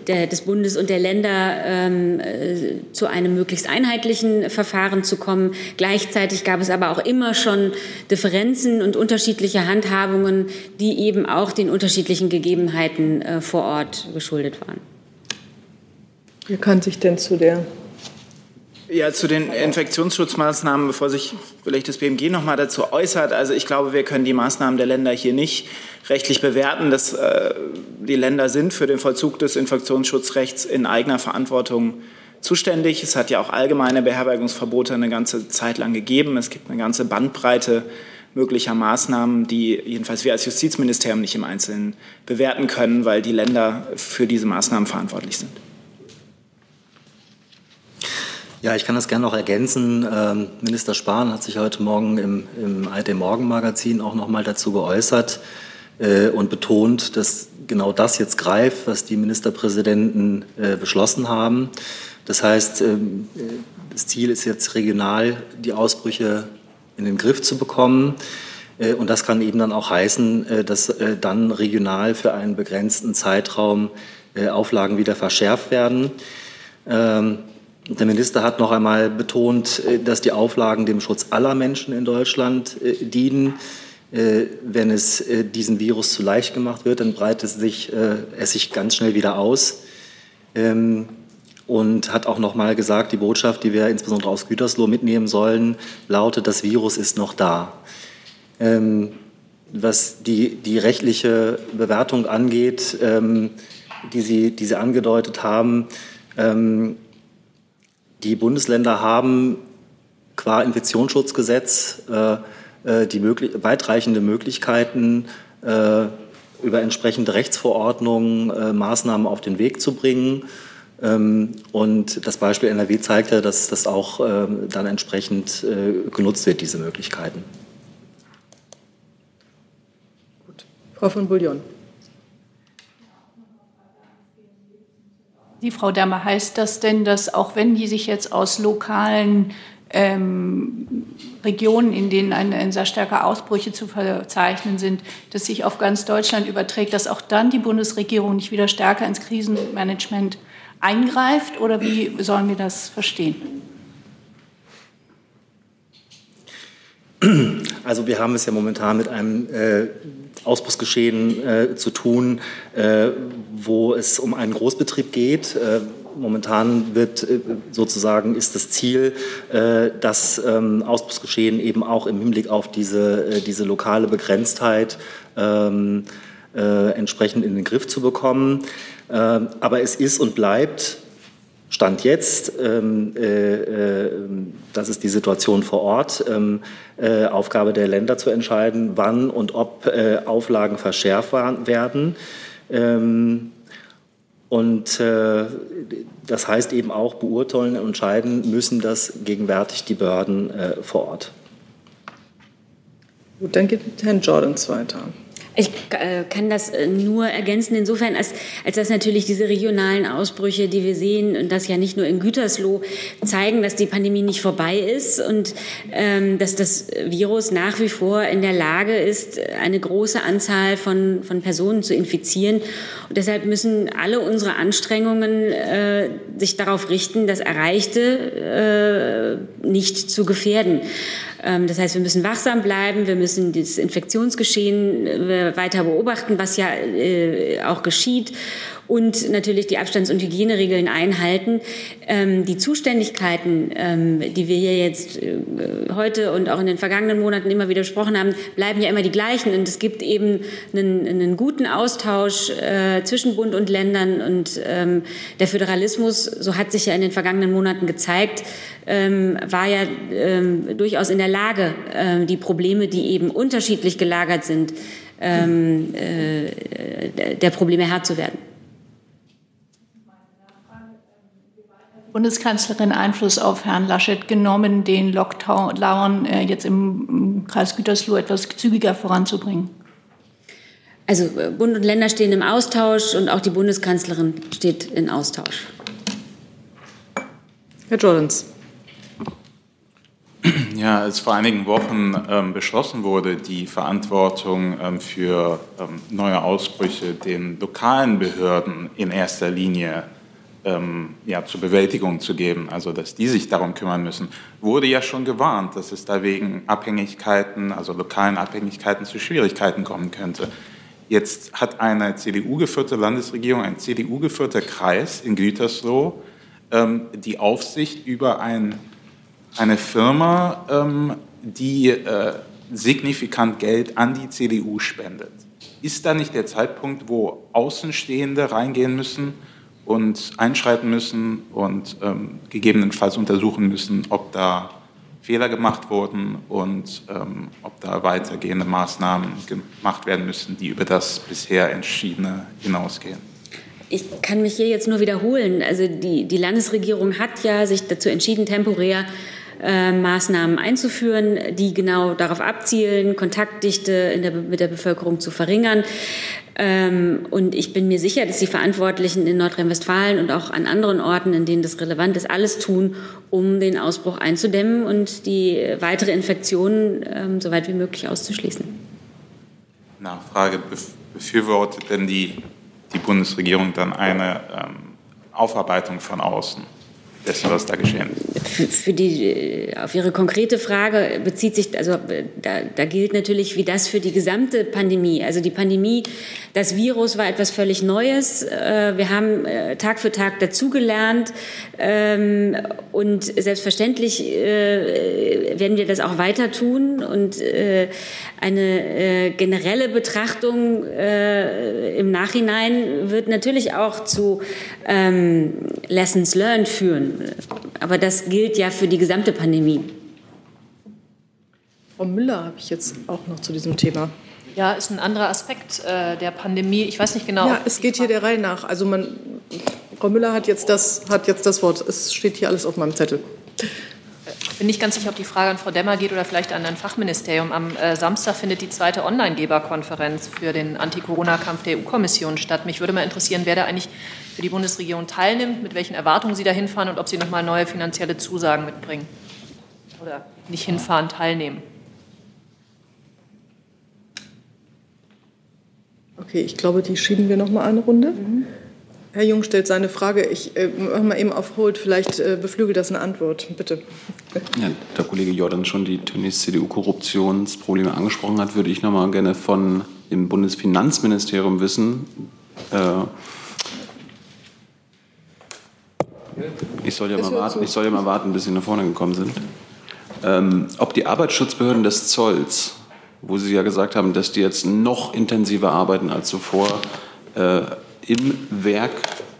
der, des Bundes und der Länder ähm, äh, zu einem möglichst einheitlichen Verfahren zu kommen. Gleichzeitig gab es aber auch immer schon Differenzen und unterschiedliche Handhabungen, die eben auch den unterschiedlichen Gegebenheiten äh, vor Ort geschuldet waren. Wer kann sich denn zu der ja, zu den Infektionsschutzmaßnahmen, bevor sich vielleicht das BMG noch mal dazu äußert. Also ich glaube, wir können die Maßnahmen der Länder hier nicht rechtlich bewerten. Dass, äh, die Länder sind für den Vollzug des Infektionsschutzrechts in eigener Verantwortung zuständig. Es hat ja auch allgemeine Beherbergungsverbote eine ganze Zeit lang gegeben. Es gibt eine ganze Bandbreite möglicher Maßnahmen, die jedenfalls wir als Justizministerium nicht im Einzelnen bewerten können, weil die Länder für diese Maßnahmen verantwortlich sind. Ja, ich kann das gerne noch ergänzen. Ähm, Minister Spahn hat sich heute Morgen im, im ARD Morgenmagazin auch noch mal dazu geäußert äh, und betont, dass genau das jetzt greift, was die Ministerpräsidenten äh, beschlossen haben. Das heißt, ähm, das Ziel ist jetzt regional, die Ausbrüche in den Griff zu bekommen. Äh, und das kann eben dann auch heißen, äh, dass äh, dann regional für einen begrenzten Zeitraum äh, Auflagen wieder verschärft werden. Der Minister hat noch einmal betont, äh, dass die Auflagen dem Schutz aller Menschen in Deutschland äh, dienen. Äh, wenn es diesem Virus zu leicht gemacht wird, dann breitet es sich, es sich ganz schnell wieder aus. Ähm, und hat auch noch mal gesagt, die Botschaft, die wir insbesondere aus Gütersloh mitnehmen sollen, lautet, das Virus ist noch da. Ähm, was die, die rechtliche Bewertung angeht, ähm, die, Sie, die Sie angedeutet haben, die Bundesländer haben qua Infektionsschutzgesetz äh, äh, die möglich weitreichende Möglichkeiten, äh, über entsprechende Rechtsverordnungen äh, Maßnahmen auf den Weg zu bringen. Ähm, und das Beispiel NRW zeigt ja, dass das auch ähm, dann entsprechend äh, genutzt wird, diese Möglichkeiten. Gut. Frau von Bullion. Die Frau Därmer, heißt das denn, dass auch wenn die sich jetzt aus lokalen ähm, Regionen, in denen eine, eine sehr starke Ausbrüche zu verzeichnen sind, dass sich auf ganz Deutschland überträgt, dass auch dann die Bundesregierung nicht wieder stärker ins Krisenmanagement eingreift? Oder wie sollen wir das verstehen? Also wir haben es ja momentan mit einem äh, Ausbruchsgeschehen äh, zu tun, äh, wo es um einen Großbetrieb geht. Äh, momentan wird äh, sozusagen ist das Ziel, äh, das ähm, Ausbruchsgeschehen eben auch im Hinblick auf diese, diese lokale Begrenztheit ähm, entsprechend in den Griff zu bekommen. Aber es ist und bleibt Stand jetzt, ähm, äh, äh, das ist die Situation vor Ort, ähm, äh, Aufgabe der Länder zu entscheiden, wann und ob äh, Auflagen verschärft werden. Ähm, und äh, das heißt eben auch, beurteilen und entscheiden müssen das gegenwärtig die Behörden äh, vor Ort. Gut, dann geht Herrn Jordans weiter. Ich äh, kann das äh, nur ergänzen, insofern, als, als dass natürlich diese regionalen Ausbrüche, die wir sehen, und das ja nicht nur in Gütersloh, zeigen, dass die Pandemie nicht vorbei ist und ähm, dass das Virus nach wie vor in der Lage ist, eine große Anzahl von, von Personen zu infizieren. Und deshalb müssen alle unsere Anstrengungen äh, sich darauf richten, das Erreichte äh, nicht zu gefährden. Ähm, das heißt, wir müssen wachsam bleiben, wir müssen das Infektionsgeschehen äh, weiter beobachten, was ja äh, auch geschieht und natürlich die Abstands- und Hygieneregeln einhalten. Ähm, die Zuständigkeiten, ähm, die wir hier jetzt äh, heute und auch in den vergangenen Monaten immer wieder besprochen haben, bleiben ja immer die gleichen. Und es gibt eben einen, einen guten Austausch äh, zwischen Bund und Ländern. Und ähm, der Föderalismus, so hat sich ja in den vergangenen Monaten gezeigt, ähm, war ja ähm, durchaus in der Lage, äh, die Probleme, die eben unterschiedlich gelagert sind, ähm, äh, der Probleme Herr zu werden. Bundeskanzlerin Einfluss auf Herrn Laschet genommen, den Lockdown äh, jetzt im Kreis Gütersloh etwas zügiger voranzubringen? Also äh, Bund und Länder stehen im Austausch und auch die Bundeskanzlerin steht in Austausch. Herr Jordans. Ja, als vor einigen Wochen ähm, beschlossen wurde, die Verantwortung ähm, für ähm, neue Ausbrüche den lokalen Behörden in erster Linie ähm, ja, zur Bewältigung zu geben, also dass die sich darum kümmern müssen, wurde ja schon gewarnt, dass es da wegen Abhängigkeiten, also lokalen Abhängigkeiten zu Schwierigkeiten kommen könnte. Jetzt hat eine CDU-geführte Landesregierung, ein CDU-geführter Kreis in Gütersloh ähm, die Aufsicht über ein eine Firma, ähm, die äh, signifikant Geld an die CDU spendet. Ist da nicht der Zeitpunkt, wo Außenstehende reingehen müssen und einschreiten müssen und ähm, gegebenenfalls untersuchen müssen, ob da Fehler gemacht wurden und ähm, ob da weitergehende Maßnahmen gemacht werden müssen, die über das bisher Entschiedene hinausgehen? Ich kann mich hier jetzt nur wiederholen. Also die, die Landesregierung hat ja sich dazu entschieden, temporär äh, Maßnahmen einzuführen, die genau darauf abzielen, Kontaktdichte der, mit der Bevölkerung zu verringern. Ähm, und ich bin mir sicher, dass die Verantwortlichen in Nordrhein-Westfalen und auch an anderen Orten, in denen das relevant ist, alles tun, um den Ausbruch einzudämmen und die weitere Infektion ähm, so weit wie möglich auszuschließen. Nachfrage, befürwortet denn die, die Bundesregierung dann eine ähm, Aufarbeitung von außen? Dessen, was da geschehen ist. Für die, auf Ihre konkrete Frage bezieht sich, also da, da gilt natürlich wie das für die gesamte Pandemie. Also die Pandemie, das Virus war etwas völlig Neues. Äh, wir haben äh, Tag für Tag dazugelernt ähm, und selbstverständlich äh, werden wir das auch weiter tun und eine generelle Betrachtung im Nachhinein wird natürlich auch zu ähm, Lessons learned führen. Aber das gilt ja für die gesamte Pandemie. Frau Müller habe ich jetzt auch noch zu diesem Thema. Ja, ist ein anderer Aspekt äh, der Pandemie. Ich weiß nicht genau. Ja, es geht hier der Reihe nach. Also man, Frau Müller hat jetzt, das, hat jetzt das Wort. Es steht hier alles auf meinem Zettel. Ich bin nicht ganz sicher, ob die Frage an Frau Demmer geht oder vielleicht an ein Fachministerium. Am äh, Samstag findet die zweite Online-Geberkonferenz für den Anti-Corona-Kampf der EU-Kommission statt. Mich würde mal interessieren, wer da eigentlich für die Bundesregierung teilnimmt, mit welchen Erwartungen Sie da hinfahren und ob Sie nochmal neue finanzielle Zusagen mitbringen. Oder nicht hinfahren, teilnehmen. Okay, ich glaube, die schieben wir noch mal eine Runde. Mhm. Herr Jung stellt seine Frage. Ich äh, mache mal eben auf Hold. Vielleicht äh, beflügelt das eine Antwort. Bitte. Ja, der Kollege Jordan schon die Tönnies CDU-Korruptionsprobleme angesprochen hat, würde ich noch mal gerne von dem Bundesfinanzministerium wissen. Äh, ich soll ja mal warten, ich soll ja mal warten, bis Sie nach vorne gekommen sind. Ähm, ob die Arbeitsschutzbehörden des Zolls, wo Sie ja gesagt haben, dass die jetzt noch intensiver arbeiten als zuvor, äh, im Werk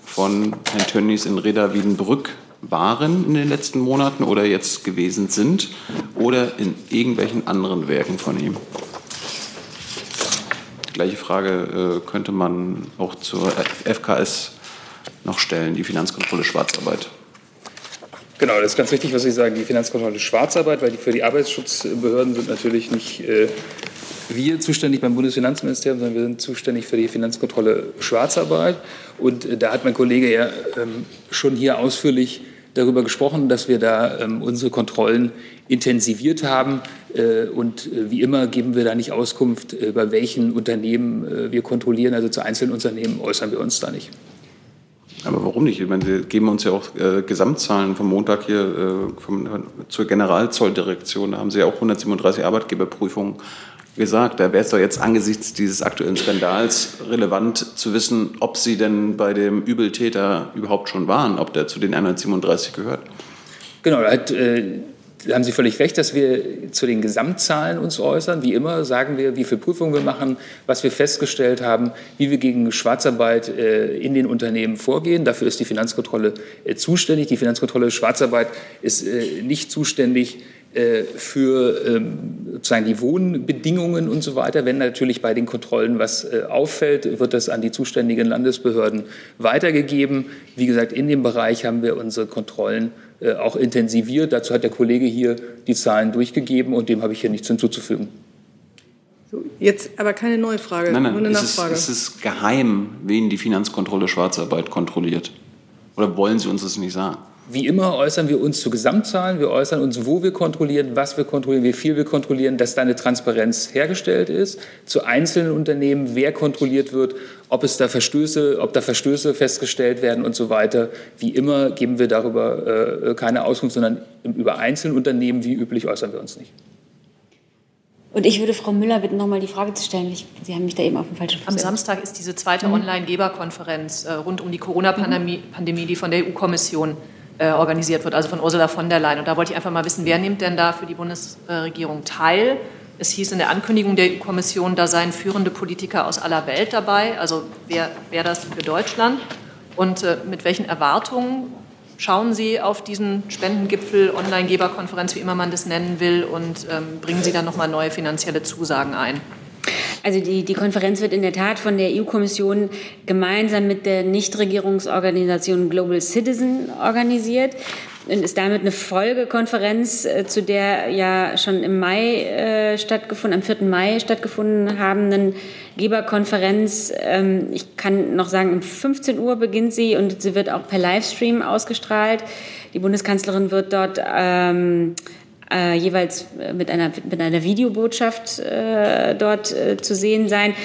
von Herrn Tönnies in Reda Wiedenbrück waren in den letzten Monaten oder jetzt gewesen sind oder in irgendwelchen anderen Werken von ihm? Die gleiche Frage äh, könnte man auch zur FKS noch stellen, die Finanzkontrolle Schwarzarbeit. Genau, das ist ganz richtig, was Sie sagen, die Finanzkontrolle Schwarzarbeit, weil die für die Arbeitsschutzbehörden sind natürlich nicht äh, wir zuständig beim Bundesfinanzministerium, sondern wir sind zuständig für die Finanzkontrolle Schwarzarbeit. Und äh, da hat mein Kollege ja ähm, schon hier ausführlich darüber gesprochen, dass wir da ähm, unsere Kontrollen intensiviert haben. Äh, und äh, wie immer geben wir da nicht Auskunft, äh, bei welchen Unternehmen äh, wir kontrollieren. Also zu einzelnen Unternehmen äußern wir uns da nicht. Aber warum nicht? Ich meine, Sie geben uns ja auch äh, Gesamtzahlen vom Montag hier äh, vom, zur Generalzolldirektion. Da haben Sie ja auch 137 Arbeitgeberprüfungen gesagt, da wäre es doch jetzt angesichts dieses aktuellen Skandals relevant zu wissen, ob Sie denn bei dem Übeltäter überhaupt schon waren, ob der zu den 137 gehört. Genau, da, hat, äh, haben Sie völlig recht, dass wir zu den Gesamtzahlen uns äußern. Wie immer sagen wir, wie viele Prüfungen wir machen, was wir festgestellt haben, wie wir gegen Schwarzarbeit äh, in den Unternehmen vorgehen. Dafür ist die Finanzkontrolle äh, zuständig. Die Finanzkontrolle Schwarzarbeit ist äh, nicht zuständig für ähm, sozusagen die Wohnbedingungen und so weiter. Wenn natürlich bei den Kontrollen was auffällt, wird das an die zuständigen Landesbehörden weitergegeben. Wie gesagt, in dem Bereich haben wir unsere Kontrollen auch intensiviert. Dazu hat der Kollege hier die Zahlen durchgegeben und dem habe ich hier nichts hinzuzufügen. So, jetzt aber keine neue Frage, nein, nein, nur eine ist Nachfrage. Es, ist es geheim, wen die Finanzkontrolle Schwarzarbeit kontrolliert? Oder wollen Sie uns das nicht sagen? Wie immer äußern wir uns zu Gesamtzahlen, wir äußern uns, wo wir kontrollieren, was wir kontrollieren, wie viel wir kontrollieren, dass da eine Transparenz hergestellt ist. Zu einzelnen Unternehmen, wer kontrolliert wird, ob es da Verstöße, ob da Verstöße festgestellt werden und so weiter. Wie immer geben wir darüber äh, keine Auskunft, sondern über einzelne Unternehmen wie üblich äußern wir uns nicht. Und ich würde Frau Müller bitten, noch mal die Frage zu stellen. Ich, Sie haben mich da eben auf den falschen Fuß Am Samstag ist diese zweite Mhm. Online-Geberkonferenz äh, rund um die Corona-Pandemie, Pandemie, die von der EU-Kommission äh, organisiert wird, also von Ursula von der Leyen. Und da wollte ich einfach mal wissen, wer nimmt denn da für die Bundesregierung teil? Es hieß in der Ankündigung der EU-Kommission, da seien führende Politiker aus aller Welt dabei. Also wer wäre das für Deutschland? Und äh, mit welchen Erwartungen schauen Sie auf diesen Spendengipfel, Online-Geberkonferenz, wie immer man das nennen will, und ähm, bringen Sie dann nochmal neue finanzielle Zusagen ein? Also die, die Konferenz wird in der Tat von der EU-Kommission gemeinsam mit der Nichtregierungsorganisation Global Citizen organisiert und ist damit eine Folgekonferenz, äh, zu der ja schon im Mai äh, stattgefunden, am 4. Mai stattgefunden habenden Geberkonferenz. Ähm, ich kann noch sagen, um 15 Uhr beginnt sie und sie wird auch per Livestream ausgestrahlt. Die Bundeskanzlerin wird dort ähm, äh, jeweils mit einer, mit einer Videobotschaft äh, dort äh, zu sehen sein.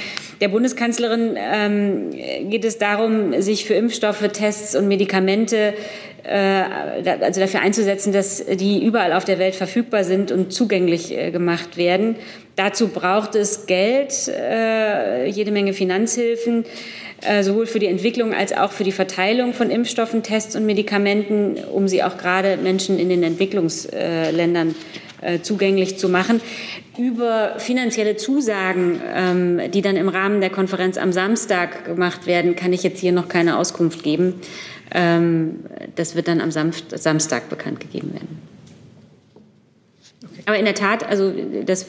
Der Bundeskanzlerin ähm, geht es darum, sich für Impfstoffe, Tests und Medikamente äh, also dafür einzusetzen, dass die überall auf der Welt verfügbar sind und zugänglich äh, gemacht werden. Dazu braucht es Geld, äh, jede Menge Finanzhilfen, äh, sowohl für die Entwicklung als auch für die Verteilung von Impfstoffen, Tests und Medikamenten, um sie auch gerade Menschen in den Entwicklungsländern äh, zugänglich zu machen. Über finanzielle Zusagen, ähm, die dann im Rahmen der Konferenz am Samstag gemacht werden, kann ich jetzt hier noch keine Auskunft geben. Ähm, Das wird dann am Samst- Samstag bekannt gegeben werden. Aber in der Tat, also, das,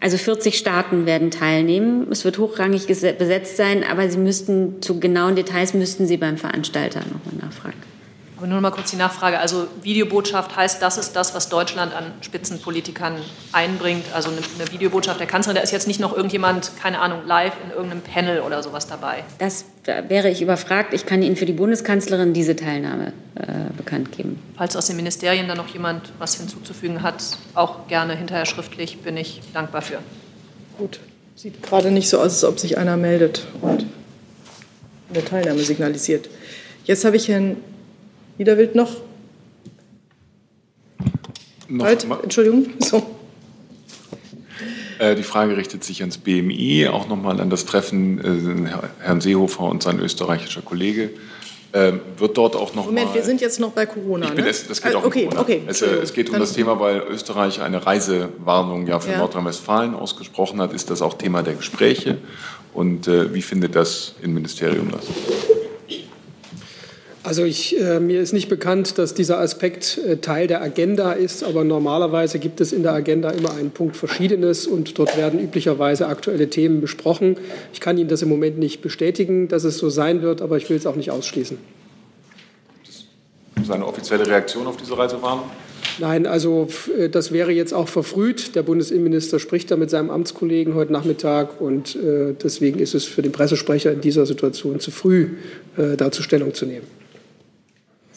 also 40 Staaten werden teilnehmen. Es wird hochrangig besetzt sein, aber Sie müssten zu genauen Details müssten Sie beim Veranstalter nochmal nachfragen. Aber nur noch mal kurz die Nachfrage. Also Videobotschaft heißt, das ist das, was Deutschland an Spitzenpolitikern einbringt. Also eine, eine Videobotschaft der Kanzlerin. Da ist jetzt nicht noch irgendjemand, keine Ahnung, live in irgendeinem Panel oder sowas dabei. Das da wäre ich überfragt. Ich kann Ihnen für die Bundeskanzlerin diese Teilnahme äh, bekannt geben. Falls aus den Ministerien da noch jemand was hinzuzufügen hat, auch gerne hinterher schriftlich, bin ich dankbar für. Gut. Sieht gerade nicht so aus, als ob sich einer meldet und eine Teilnahme signalisiert. Jetzt habe ich Herrn Niederwild noch. Noch mal- Entschuldigung. So. Äh, Die Frage richtet sich ans BMI, auch nochmal an das Treffen äh, Herr- Herrn Seehofer und sein österreichischer Kollege. Ähm, Wird dort auch noch Moment, mal, wir sind jetzt noch bei Corona. ich bin ne? es, das geht Ah, auch um okay, Corona. okay. Es, äh, es geht um Dann- das Thema, weil Österreich eine Reisewarnung ja für Ja. Nordrhein-Westfalen ausgesprochen hat. Ist das auch Thema der Gespräche? Und äh, wie findet das Innenministerium das? Also ich, äh, mir ist nicht bekannt, dass dieser Aspekt äh, Teil der Agenda ist, aber normalerweise gibt es in der Agenda immer einen Punkt Verschiedenes und dort werden üblicherweise aktuelle Themen besprochen. Ich kann Ihnen das im Moment nicht bestätigen, dass es so sein wird, aber ich will es auch nicht ausschließen. Seine offizielle Reaktion auf diese Reisewarnung? Nein, also äh, das wäre jetzt auch verfrüht. Der Bundesinnenminister spricht da mit seinem Amtskollegen heute Nachmittag und äh, deswegen ist es für den Pressesprecher in dieser Situation zu früh, äh, dazu Stellung zu nehmen.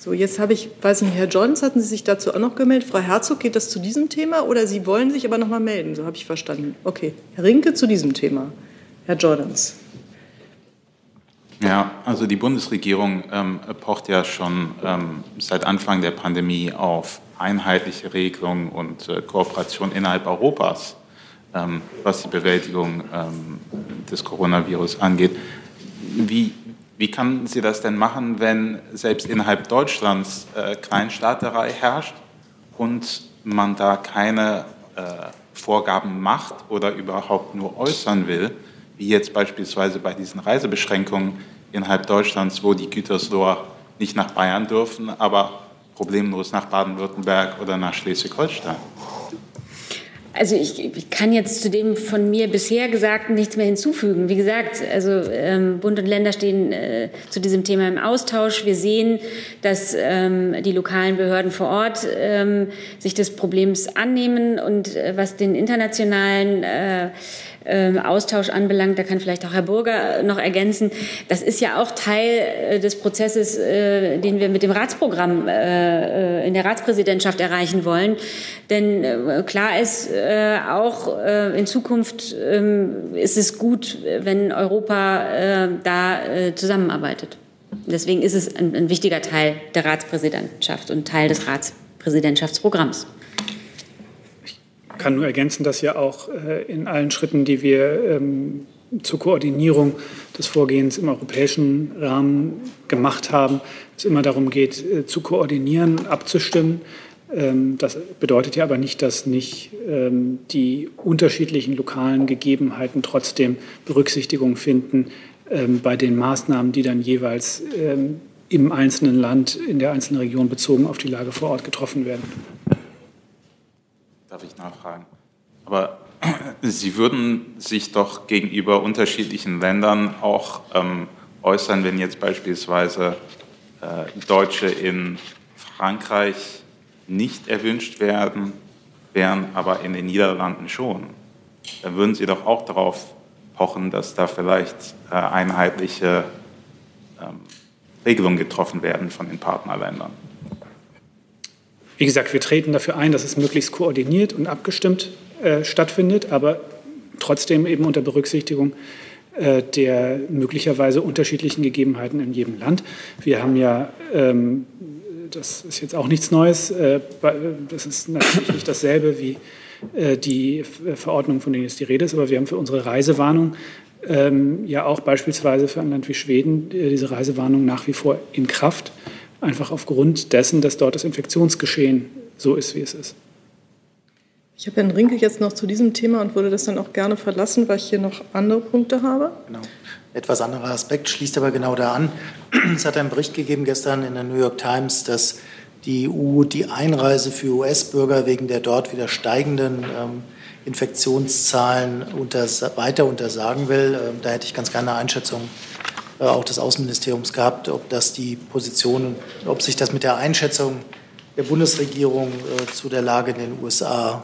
So, jetzt habe ich, weiß nicht, Herr Johns, hatten Sie sich dazu auch noch gemeldet? Frau Herzog, geht das zu diesem Thema oder Sie wollen sich aber noch mal melden? So habe ich verstanden. Okay, Herr Rinke zu diesem Thema. Herr Jordans. Ja, also die Bundesregierung ähm, pocht ja schon ähm, seit Anfang der Pandemie auf einheitliche Regelungen und äh, Kooperation innerhalb Europas, ähm, was die Bewältigung ähm, des Coronavirus angeht. Wie, wie kann sie das denn machen, wenn selbst innerhalb Deutschlands äh, Kleinstaaterei herrscht und man da keine äh, Vorgaben macht oder überhaupt nur äußern will, wie jetzt beispielsweise bei diesen Reisebeschränkungen innerhalb Deutschlands, wo die Gütersloher nicht nach Bayern dürfen, aber problemlos nach Baden-Württemberg oder nach Schleswig-Holstein. Also ich, ich, kann jetzt zu dem von mir bisher Gesagten nichts mehr hinzufügen. Wie gesagt, also ähm, Bund und Länder stehen äh, zu diesem Thema im Austausch. Wir sehen, dass ähm, die lokalen Behörden vor Ort ähm, sich des Problems annehmen und äh, was den internationalen äh, ähm, Austausch anbelangt, da kann vielleicht auch Herr Burger noch ergänzen, das ist ja auch Teil äh, des Prozesses, äh, den wir mit dem Ratsprogramm äh, in der Ratspräsidentschaft erreichen wollen. Denn klar ist auch in Zukunft ähm, ist es gut, wenn Europa da zusammenarbeitet. Deswegen ist es ein wichtiger Teil der Ratspräsidentschaft und Teil des Ratspräsidentschaftsprogramms kann nur ergänzen, dass ja auch äh, in allen Schritten, die wir ähm, zur Koordinierung des Vorgehens im europäischen Rahmen gemacht haben, es immer darum geht, äh, zu koordinieren, abzustimmen. Ähm, das bedeutet ja aber nicht, dass nicht ähm, die unterschiedlichen lokalen Gegebenheiten trotzdem Berücksichtigung finden bei den Maßnahmen, die dann jeweils im einzelnen Land, in der einzelnen Region bezogen auf die Lage vor Ort getroffen werden darf ich nachfragen. Aber Sie würden sich doch gegenüber unterschiedlichen Ländern auch ähm, äußern, wenn jetzt beispielsweise äh, Deutsche in Frankreich nicht erwünscht werden, wären aber in den Niederlanden schon. Dann würden Sie doch auch darauf pochen, dass da vielleicht äh, einheitliche ähm, Regelungen getroffen werden von den Partnerländern. Wie gesagt, wir treten dafür ein, dass es möglichst koordiniert und abgestimmt äh, stattfindet, aber trotzdem eben unter Berücksichtigung äh, der möglicherweise unterschiedlichen Gegebenheiten in jedem Land. Wir haben ja, ähm, das ist jetzt auch nichts Neues, äh, das ist natürlich nicht dasselbe wie äh, die Verordnung, von denen jetzt die Rede ist, aber wir haben für unsere Reisewarnung ähm, ja auch beispielsweise für ein Land wie Schweden äh, diese Reisewarnung nach wie vor in Kraft einfach aufgrund dessen, dass dort das Infektionsgeschehen so ist, wie es ist. Ich habe Herrn Rinke jetzt noch zu diesem Thema und würde das dann auch gerne verlassen, weil ich hier noch andere Punkte habe. Genau. Etwas anderer Aspekt schließt aber genau da an. Es hat einen Bericht gegeben gestern in der New York Times, dass die EU die Einreise für US-Bürger wegen der dort wieder steigenden ähm, Infektionszahlen unter, weiter untersagen will. Ähm, da hätte ich ganz gerne eine Einschätzung äh, auch des Außenministeriums gehabt, ob das die Position, ob sich das mit der Einschätzung der Bundesregierung äh, zu der Lage in den USA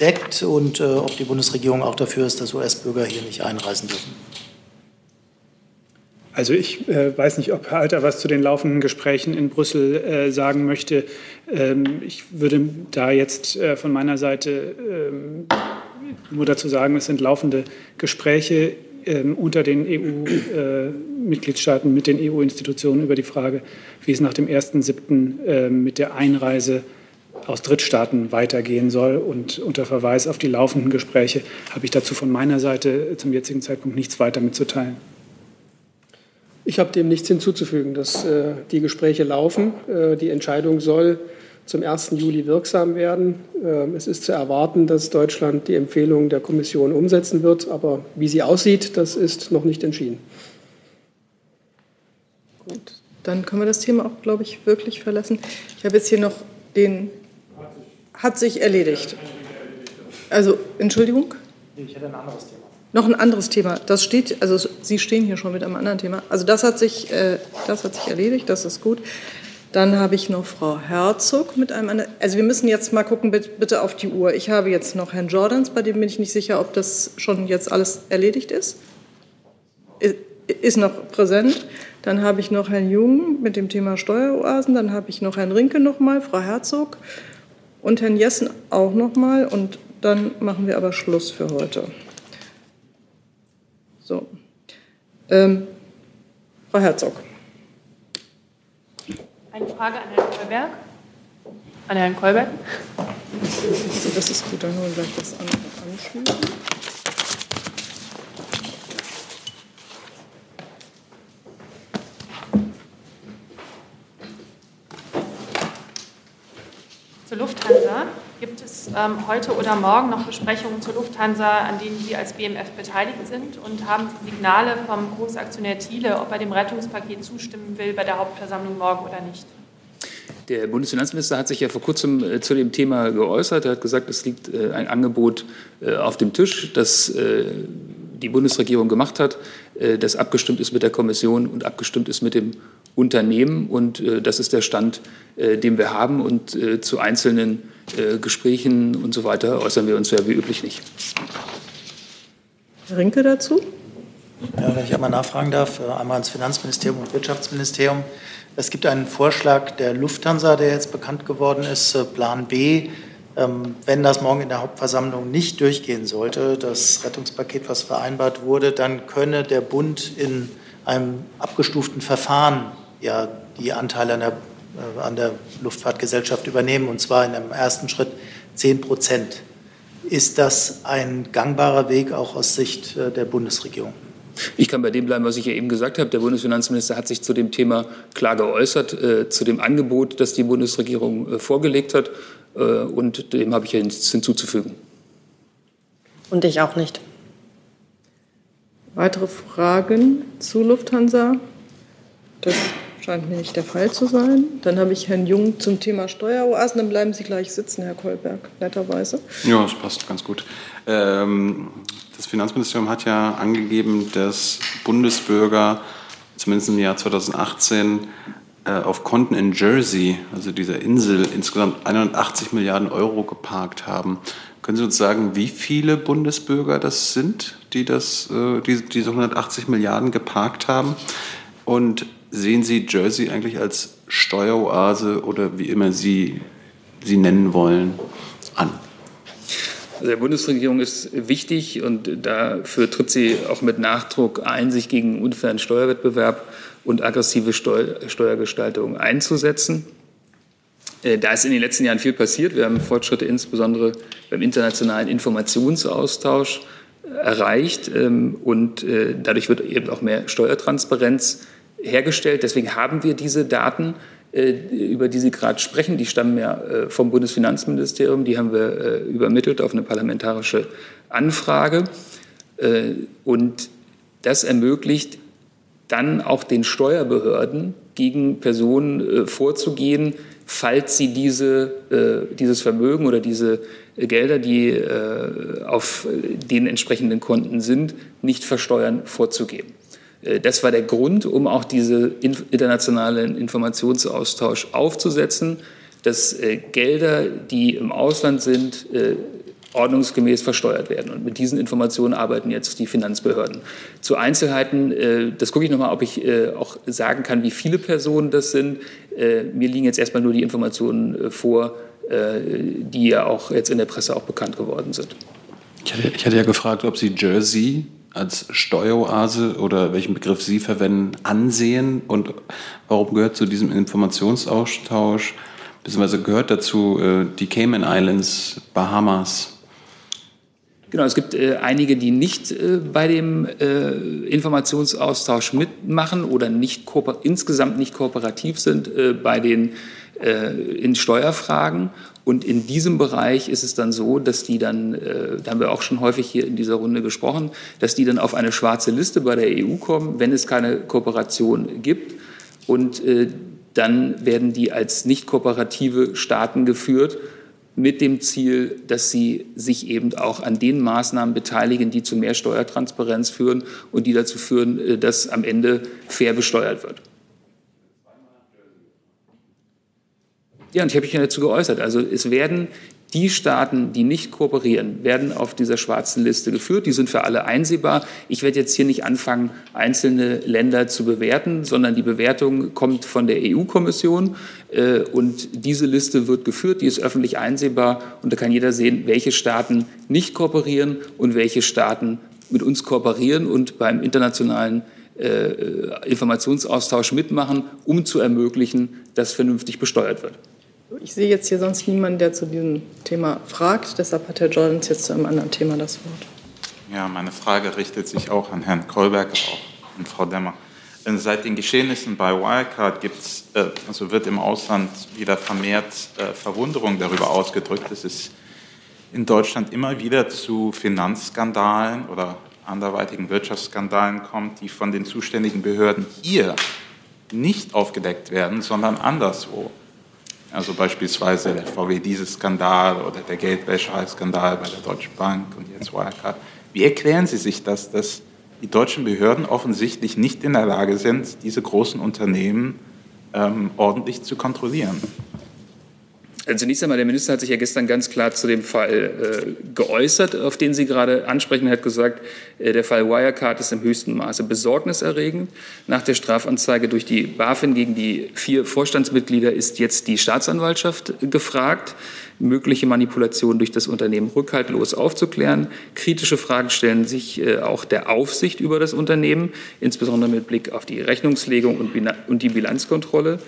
deckt und äh, ob die Bundesregierung auch dafür ist, dass US-Bürger hier nicht einreisen dürfen. Also ich äh, weiß nicht, ob Herr Alter was zu den laufenden Gesprächen in Brüssel äh, sagen möchte. Ähm, ich würde da jetzt äh, von meiner Seite ähm, nur dazu sagen, es sind laufende Gespräche ähm, unter den EU-Mitgliedstaaten mit den EU-Institutionen über die Frage, wie es nach dem 1.7. Äh, mit der Einreise aus Drittstaaten weitergehen soll. Und unter Verweis auf die laufenden Gespräche habe ich dazu von meiner Seite zum jetzigen Zeitpunkt nichts weiter mitzuteilen. Ich habe dem nichts hinzuzufügen, dass äh, die Gespräche laufen. Äh, die Entscheidung soll zum 1. Juli wirksam werden. Ähm, es ist zu erwarten, dass Deutschland die Empfehlungen der Kommission umsetzen wird, aber wie sie aussieht, das ist noch nicht entschieden. Gut, dann können wir das Thema auch, glaube ich, wirklich verlassen. Ich habe jetzt hier noch den. Hat sich erledigt. Also, Entschuldigung? Ich hätte ein anderes Thema. Noch ein anderes Thema. Das steht, also Sie stehen hier schon mit einem anderen Thema. Also das hat sich, äh, das hat sich erledigt, das ist gut. Dann habe ich noch Frau Herzog mit einem anderen. Also wir müssen jetzt mal gucken, bitte auf die Uhr. Ich habe jetzt noch Herrn Jordans, bei dem bin ich nicht sicher, ob das schon jetzt alles erledigt ist. Ist noch präsent. Dann habe ich noch Herrn Jung mit dem Thema Steueroasen. Dann habe ich noch Herrn Rinke noch mal, Frau Herzog und Herrn Jessen auch noch mal. Und dann machen wir aber Schluss für heute. So. Ähm, Frau Herzog. Eine Frage an Herrn Kolberg. An Herrn Kolberg. Das ist gut, dann holen wir gleich das andere anschließen. Zur Lufthansa. Gibt es ähm, heute oder morgen noch Besprechungen zur Lufthansa, an denen Sie als BMF beteiligt sind? Und haben Sie Signale vom Großaktionär Thiele, ob er dem Rettungspaket zustimmen will bei der Hauptversammlung morgen oder nicht? der Bundesfinanzminister hat sich ja vor kurzem äh, zu dem Thema geäußert. Er hat gesagt, es liegt äh, ein Angebot äh, auf dem Tisch, das die Bundesregierung gemacht hat, das abgestimmt ist mit der Kommission und abgestimmt ist mit dem Unternehmen. Und das ist der Stand, den wir haben. Und zu einzelnen Gesprächen und so weiter äußern wir uns ja wie üblich nicht. Herr Rinke dazu? Ja, wenn ich einmal nachfragen darf, einmal ans Finanzministerium und Wirtschaftsministerium. Es gibt einen Vorschlag der Lufthansa, der jetzt bekannt geworden ist, äh, Plan B. Ähm, wenn das morgen in der Hauptversammlung nicht durchgehen sollte, das Rettungspaket, was vereinbart wurde, dann könne der Bund in einem abgestuften Verfahren ja die Anteile an der, äh, an der Luftfahrtgesellschaft übernehmen, und zwar in einem ersten Schritt 10 Prozent. Ist das ein gangbarer Weg auch aus Sicht äh, der Bundesregierung? Ich kann bei dem bleiben, was ich ja eben gesagt habe. Der Bundesfinanzminister hat sich zu dem Thema klar geäußert, äh, zu dem Angebot, das die Bundesregierung äh, vorgelegt hat. Äh, und dem habe ich ja nichts hinzuzufügen. Und ich auch nicht. Weitere Fragen zu Lufthansa? Das scheint mir nicht der Fall zu sein. Dann habe ich Herrn Jung zum Thema Steueroasen. Dann bleiben Sie gleich sitzen, Herr Kolberg, netterweise. Ja, das passt ganz gut. Ähm, das Finanzministerium hat ja angegeben, dass Bundesbürger zumindest im Jahr 2018 äh, auf Konten in Jersey, also dieser Insel, insgesamt 180 Milliarden Euro geparkt haben. Können Sie uns sagen, wie viele Bundesbürger das sind, die das, äh, diese, diese 180 Milliarden geparkt haben? Und sehen Sie Jersey eigentlich als Steueroase oder wie immer Sie sie nennen wollen an? Also der Bundesregierung ist wichtig und dafür tritt sie auch mit Nachdruck ein, sich gegen unfairen Steuerwettbewerb und aggressive Steuergestaltung einzusetzen. Äh, da ist in den letzten Jahren viel passiert. Wir haben Fortschritte insbesondere beim internationalen Informationsaustausch erreicht ähm, und äh, dadurch wird eben auch mehr Steuertransparenz hergestellt. Deswegen haben wir diese Daten äh, über die Sie gerade sprechen, die stammen ja äh, vom Bundesfinanzministerium, die haben wir äh, übermittelt auf eine parlamentarische Anfrage. Und das ermöglicht dann auch den Steuerbehörden gegen Personen vorzugehen, falls sie diese, dieses Vermögen oder diese Gelder, die auf den entsprechenden Konten sind, nicht versteuern, vorzugeben. Äh, das war der Grund, um auch diesen internationalen Informationsaustausch aufzusetzen, dass äh, Gelder, die im Ausland sind, äh, ordnungsgemäß versteuert werden. Und mit diesen Informationen arbeiten jetzt die Finanzbehörden. Zu Einzelheiten, das gucke ich nochmal, ob ich auch sagen kann, wie viele Personen das sind. Mir liegen jetzt erstmal nur die Informationen vor, die ja auch jetzt in der Presse auch bekannt geworden sind. Ich hatte, ich hatte ja gefragt, ob Sie Jersey als Steueroase oder welchen Begriff Sie verwenden, ansehen und warum gehört zu diesem Informationsaustausch, beziehungsweise gehört dazu äh, die Cayman Islands, Bahamas? Genau, es gibt äh, einige, die nicht äh, bei dem äh, Informationsaustausch mitmachen oder nicht insgesamt nicht kooperativ sind äh, bei den äh, in Steuerfragen. Und in diesem Bereich ist es dann so, dass die dann, äh, da haben wir auch schon häufig hier in dieser Runde gesprochen, dass die dann auf eine schwarze Liste bei der EU kommen, wenn es keine Kooperation gibt. Und äh, dann werden die als nicht kooperative Staaten geführt mit dem Ziel, dass sie sich eben auch an den Maßnahmen beteiligen, die zu mehr Steuertransparenz führen und die dazu führen, äh, dass am Ende fair besteuert wird. Ja, und ich habe mich ja dazu geäußert. Also es werden die Staaten, die nicht kooperieren, werden auf dieser schwarzen Liste geführt. Die sind für alle einsehbar. Ich werde jetzt hier nicht anfangen, einzelne Länder zu bewerten, sondern die Bewertung kommt von der EU-Kommission. Äh, und diese Liste wird geführt, die ist öffentlich einsehbar. Und da kann jeder sehen, welche Staaten nicht kooperieren und welche Staaten mit uns kooperieren und beim internationalen äh, Informationsaustausch mitmachen, um zu ermöglichen, dass vernünftig besteuert wird. Ich sehe jetzt hier sonst niemanden, der zu diesem Thema fragt. Deshalb hat Herr Jordans jetzt zu einem anderen Thema das Wort. Ja, meine Frage richtet sich auch an Herrn Kolberg und Frau Demmer. Seit den Geschehnissen bei Wirecard gibt's, äh, also wird im Ausland wieder vermehrt äh, Verwunderung darüber ausgedrückt, dass es in Deutschland immer wieder zu Finanzskandalen oder anderweitigen Wirtschaftsskandalen kommt, die von den zuständigen Behörden hier nicht aufgedeckt werden, sondern anderswo. Also beispielsweise der VW-Diesel-Skandal oder der Geldwäscherei-Skandal bei der Deutschen Bank und jetzt Wirecard. Wie erklären Sie sich das, dass die deutschen Behörden offensichtlich nicht in der Lage sind, diese großen Unternehmen ähm, ordentlich zu kontrollieren? Also zunächst einmal, der Minister hat sich ja gestern ganz klar zu dem Fall äh, geäußert, auf den Sie gerade ansprechen. Er hat gesagt, äh, der Fall Wirecard ist im höchsten Maße besorgniserregend. Nach der Strafanzeige durch die BaFin gegen die vier Vorstandsmitglieder ist jetzt die Staatsanwaltschaft gefragt, mögliche Manipulationen durch das Unternehmen rückhaltlos aufzuklären. Kritische Fragen stellen sich äh, auch der Aufsicht über das Unternehmen, insbesondere mit Blick auf die Rechnungslegung und die Bilanzkontrolle.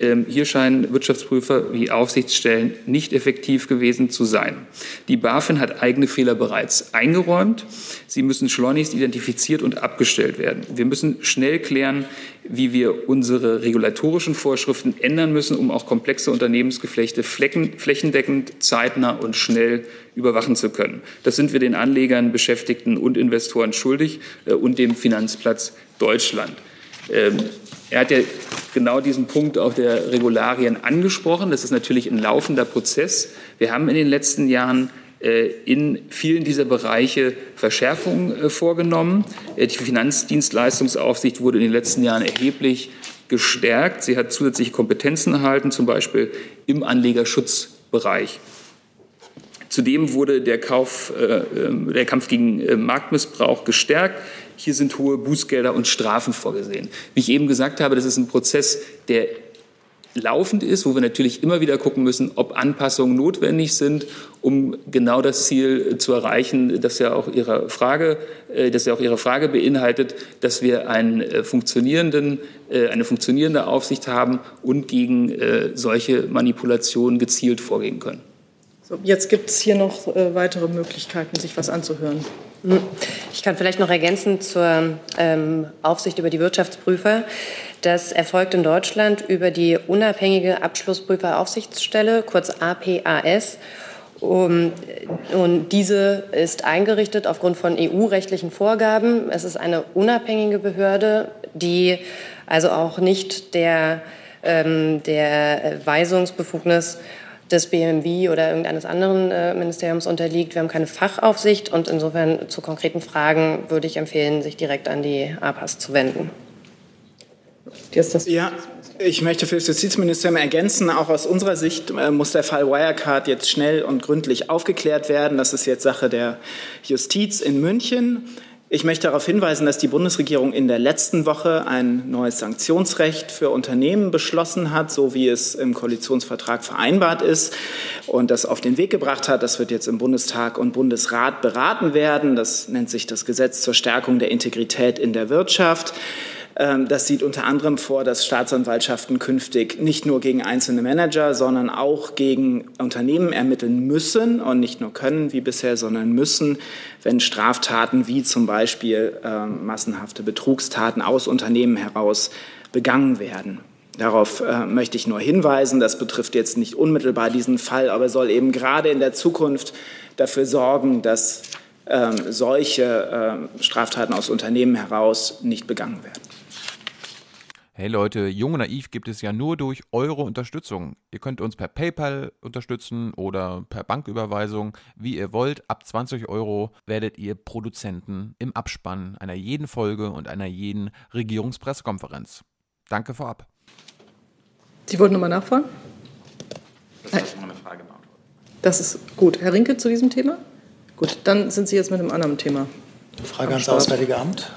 Ähm, hier scheinen Wirtschaftsprüfer wie Aufsichtsstellen nicht effektiv gewesen zu sein. Die BaFin hat eigene Fehler bereits eingeräumt. Sie müssen schleunigst identifiziert und abgestellt werden. Wir müssen schnell klären, wie wir unsere regulatorischen Vorschriften ändern müssen, um auch komplexe Unternehmensgeflechte flächendeckend, zeitnah und schnell überwachen zu können. Das sind wir den Anlegern, Beschäftigten und Investoren schuldig äh, und dem Finanzplatz Deutschland. Ähm, er hat ja genau diesen Punkt auch der Regularien angesprochen. Das ist natürlich ein laufender Prozess. Wir haben in den letzten Jahren äh, in vielen dieser Bereiche Verschärfungen äh, vorgenommen. Äh, die Finanzdienstleistungsaufsicht wurde in den letzten Jahren erheblich gestärkt. Sie hat zusätzliche Kompetenzen erhalten, zum Beispiel im Anlegerschutzbereich. Zudem wurde der, Kauf, ähm, der Kampf gegen Marktmissbrauch gestärkt. Hier sind hohe Bußgelder und Strafen vorgesehen. Wie ich eben gesagt habe, das ist ein Prozess, der laufend ist, wo wir natürlich immer wieder gucken müssen, ob Anpassungen notwendig sind, um genau das Ziel zu erreichen, das ja auch Ihre Frage, äh, das ja auch Ihre Frage beinhaltet, dass wir einen äh, funktionierenden, äh, eine funktionierende Aufsicht haben und gegen solche Manipulationen gezielt vorgehen können. Jetzt gibt es hier noch weitere Möglichkeiten, sich was anzuhören. Hm. Ich kann vielleicht noch ergänzen zur ähm, Aufsicht über die Wirtschaftsprüfer. Das erfolgt in Deutschland über die unabhängige Abschlussprüferaufsichtsstelle, kurz APAS. Um, und diese ist eingerichtet aufgrund von EU-rechtlichen Vorgaben. Es ist eine unabhängige Behörde, die also auch nicht der, ähm, der Weisungsbefugnis des BMW oder irgendeines anderen äh, Ministeriums unterliegt. Wir haben keine Fachaufsicht und insofern zu konkreten Fragen würde ich empfehlen, sich direkt an die APAS zu wenden. ja, ich möchte für das Justizministerium ergänzen, auch aus unserer Sicht äh, muss der Fall Wirecard jetzt schnell und gründlich aufgeklärt werden. Das ist jetzt Sache der Justiz in München. Ich möchte darauf hinweisen, dass die Bundesregierung in der letzten Woche ein neues Sanktionsrecht für Unternehmen beschlossen hat, so wie es im Koalitionsvertrag vereinbart ist und das auf den Weg gebracht hat. Das wird jetzt im Bundestag und Bundesrat beraten werden. Das nennt sich das Gesetz zur Stärkung der Integrität in der Wirtschaft. Ähm, das sieht unter anderem vor, dass Staatsanwaltschaften künftig nicht nur gegen einzelne Manager, sondern auch gegen Unternehmen ermitteln müssen und nicht nur können wie bisher, sondern müssen, wenn Straftaten wie zum Beispiel äh, massenhafte Betrugstaten aus Unternehmen heraus begangen werden. Darauf äh, möchte ich nur hinweisen. Das betrifft jetzt nicht unmittelbar diesen Fall, aber soll eben gerade in der Zukunft dafür sorgen, dass äh, solche äh, Straftaten aus Unternehmen heraus nicht begangen werden. Hey Leute, Jung und Naiv gibt es ja nur durch eure Unterstützung. Ihr könnt uns per PayPal unterstützen oder per Banküberweisung, wie ihr wollt. Ab 20 Euro werdet ihr Produzenten im Abspann einer jeden Folge und einer jeden Regierungspressekonferenz. Danke vorab. Sie wollten nochmal nachfragen? Das ist eine Frage Das ist gut. Herr Rinke zu diesem Thema? Gut, dann sind Sie jetzt mit einem anderen Thema. Frage ans Auswärtige Amt.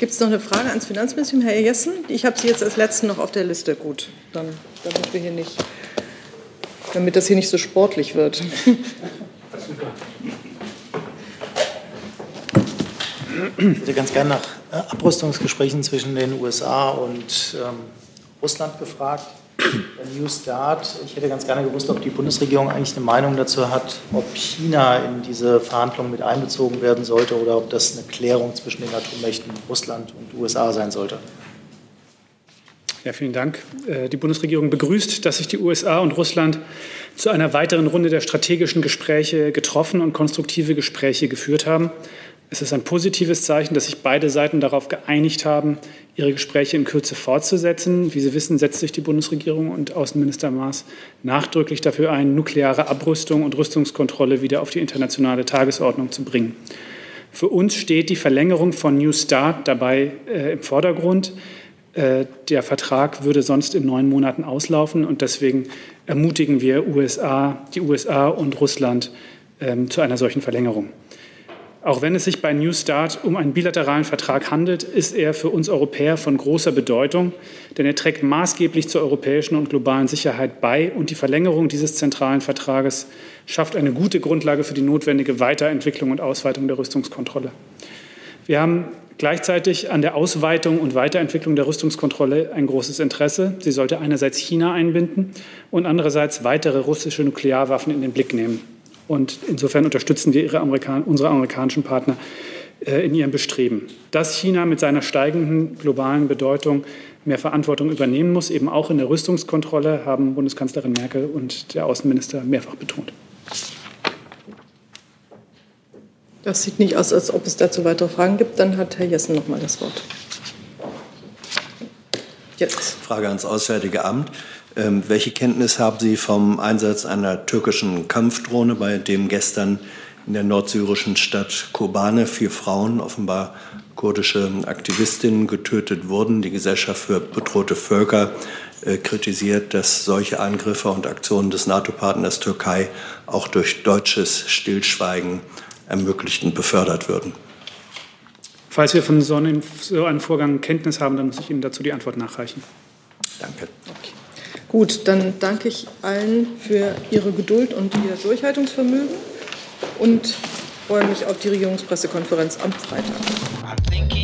Gibt es noch eine Frage ans Finanzministerium, Herr Jessen? Ich habe Sie jetzt als Letzten noch auf der Liste. Gut, dann damit wir hier nicht, damit das hier nicht so sportlich wird. Ich hätte ganz gerne nach äh, Abrüstungsgesprächen zwischen den USA und ähm, Russland gefragt New Start. Ich hätte ganz gerne gewusst, ob die Bundesregierung eigentlich eine Meinung dazu hat, ob China in diese Verhandlungen mit einbezogen werden sollte oder ob das eine Klärung zwischen den Atommächten Russland und USA sein sollte. Ja, vielen Dank. Äh, die Bundesregierung begrüßt, dass sich die USA und Russland zu einer weiteren Runde der strategischen Gespräche getroffen und konstruktive Gespräche geführt haben. Es ist ein positives Zeichen, dass sich beide Seiten darauf geeinigt haben, ihre Gespräche in Kürze fortzusetzen. Wie Sie wissen, setzt sich die Bundesregierung und Außenminister Maas nachdrücklich dafür ein, nukleare Abrüstung und Rüstungskontrolle wieder auf die internationale Tagesordnung zu bringen. Für uns steht die Verlängerung von New Start dabei äh, im Vordergrund. Äh, der Vertrag würde sonst in neun Monaten auslaufen und deswegen ermutigen wir USA, die USA und Russland ähm, zu einer solchen Verlängerung. Auch wenn es sich bei New Start um einen bilateralen Vertrag handelt, ist er für uns Europäer von großer Bedeutung, denn er trägt maßgeblich zur europäischen und globalen Sicherheit bei und die Verlängerung dieses zentralen Vertrages schafft eine gute Grundlage für die notwendige Weiterentwicklung und Ausweitung der Rüstungskontrolle. Wir haben gleichzeitig an der Ausweitung und Weiterentwicklung der Rüstungskontrolle ein großes Interesse. Sie sollte einerseits China einbinden und andererseits weitere russische Nuklearwaffen in den Blick nehmen. Und insofern unterstützen wir Amerikan unsere amerikanischen Partner äh, in ihrem Bestreben. Dass China mit seiner steigenden globalen Bedeutung mehr Verantwortung übernehmen muss, eben auch in der Rüstungskontrolle, haben Bundeskanzlerin Merkel und der Außenminister mehrfach betont. Das sieht nicht aus, als ob es dazu weitere Fragen gibt. Dann hat Herr Jessen noch mal das Wort. Jetzt. Frage ans Auswärtige Amt. Ähm, welche Kenntnis haben Sie vom Einsatz einer türkischen Kampfdrohne, bei dem gestern in der nordsyrischen Stadt Kobane vier Frauen, offenbar kurdische Aktivistinnen, getötet wurden? Die Gesellschaft für bedrohte Völker äh, kritisiert, dass solche Angriffe und Aktionen des NATO-Partners Türkei auch durch deutsches Stillschweigen ermöglicht und befördert würden. Falls wir von so einem, so einem Vorgang Kenntnis haben, dann muss ich Ihnen dazu die Antwort nachreichen. Danke. Okay. Gut, dann danke ich allen für Ihre Geduld und Ihr Durchhaltungsvermögen und freue mich auf die Regierungspressekonferenz am Freitag.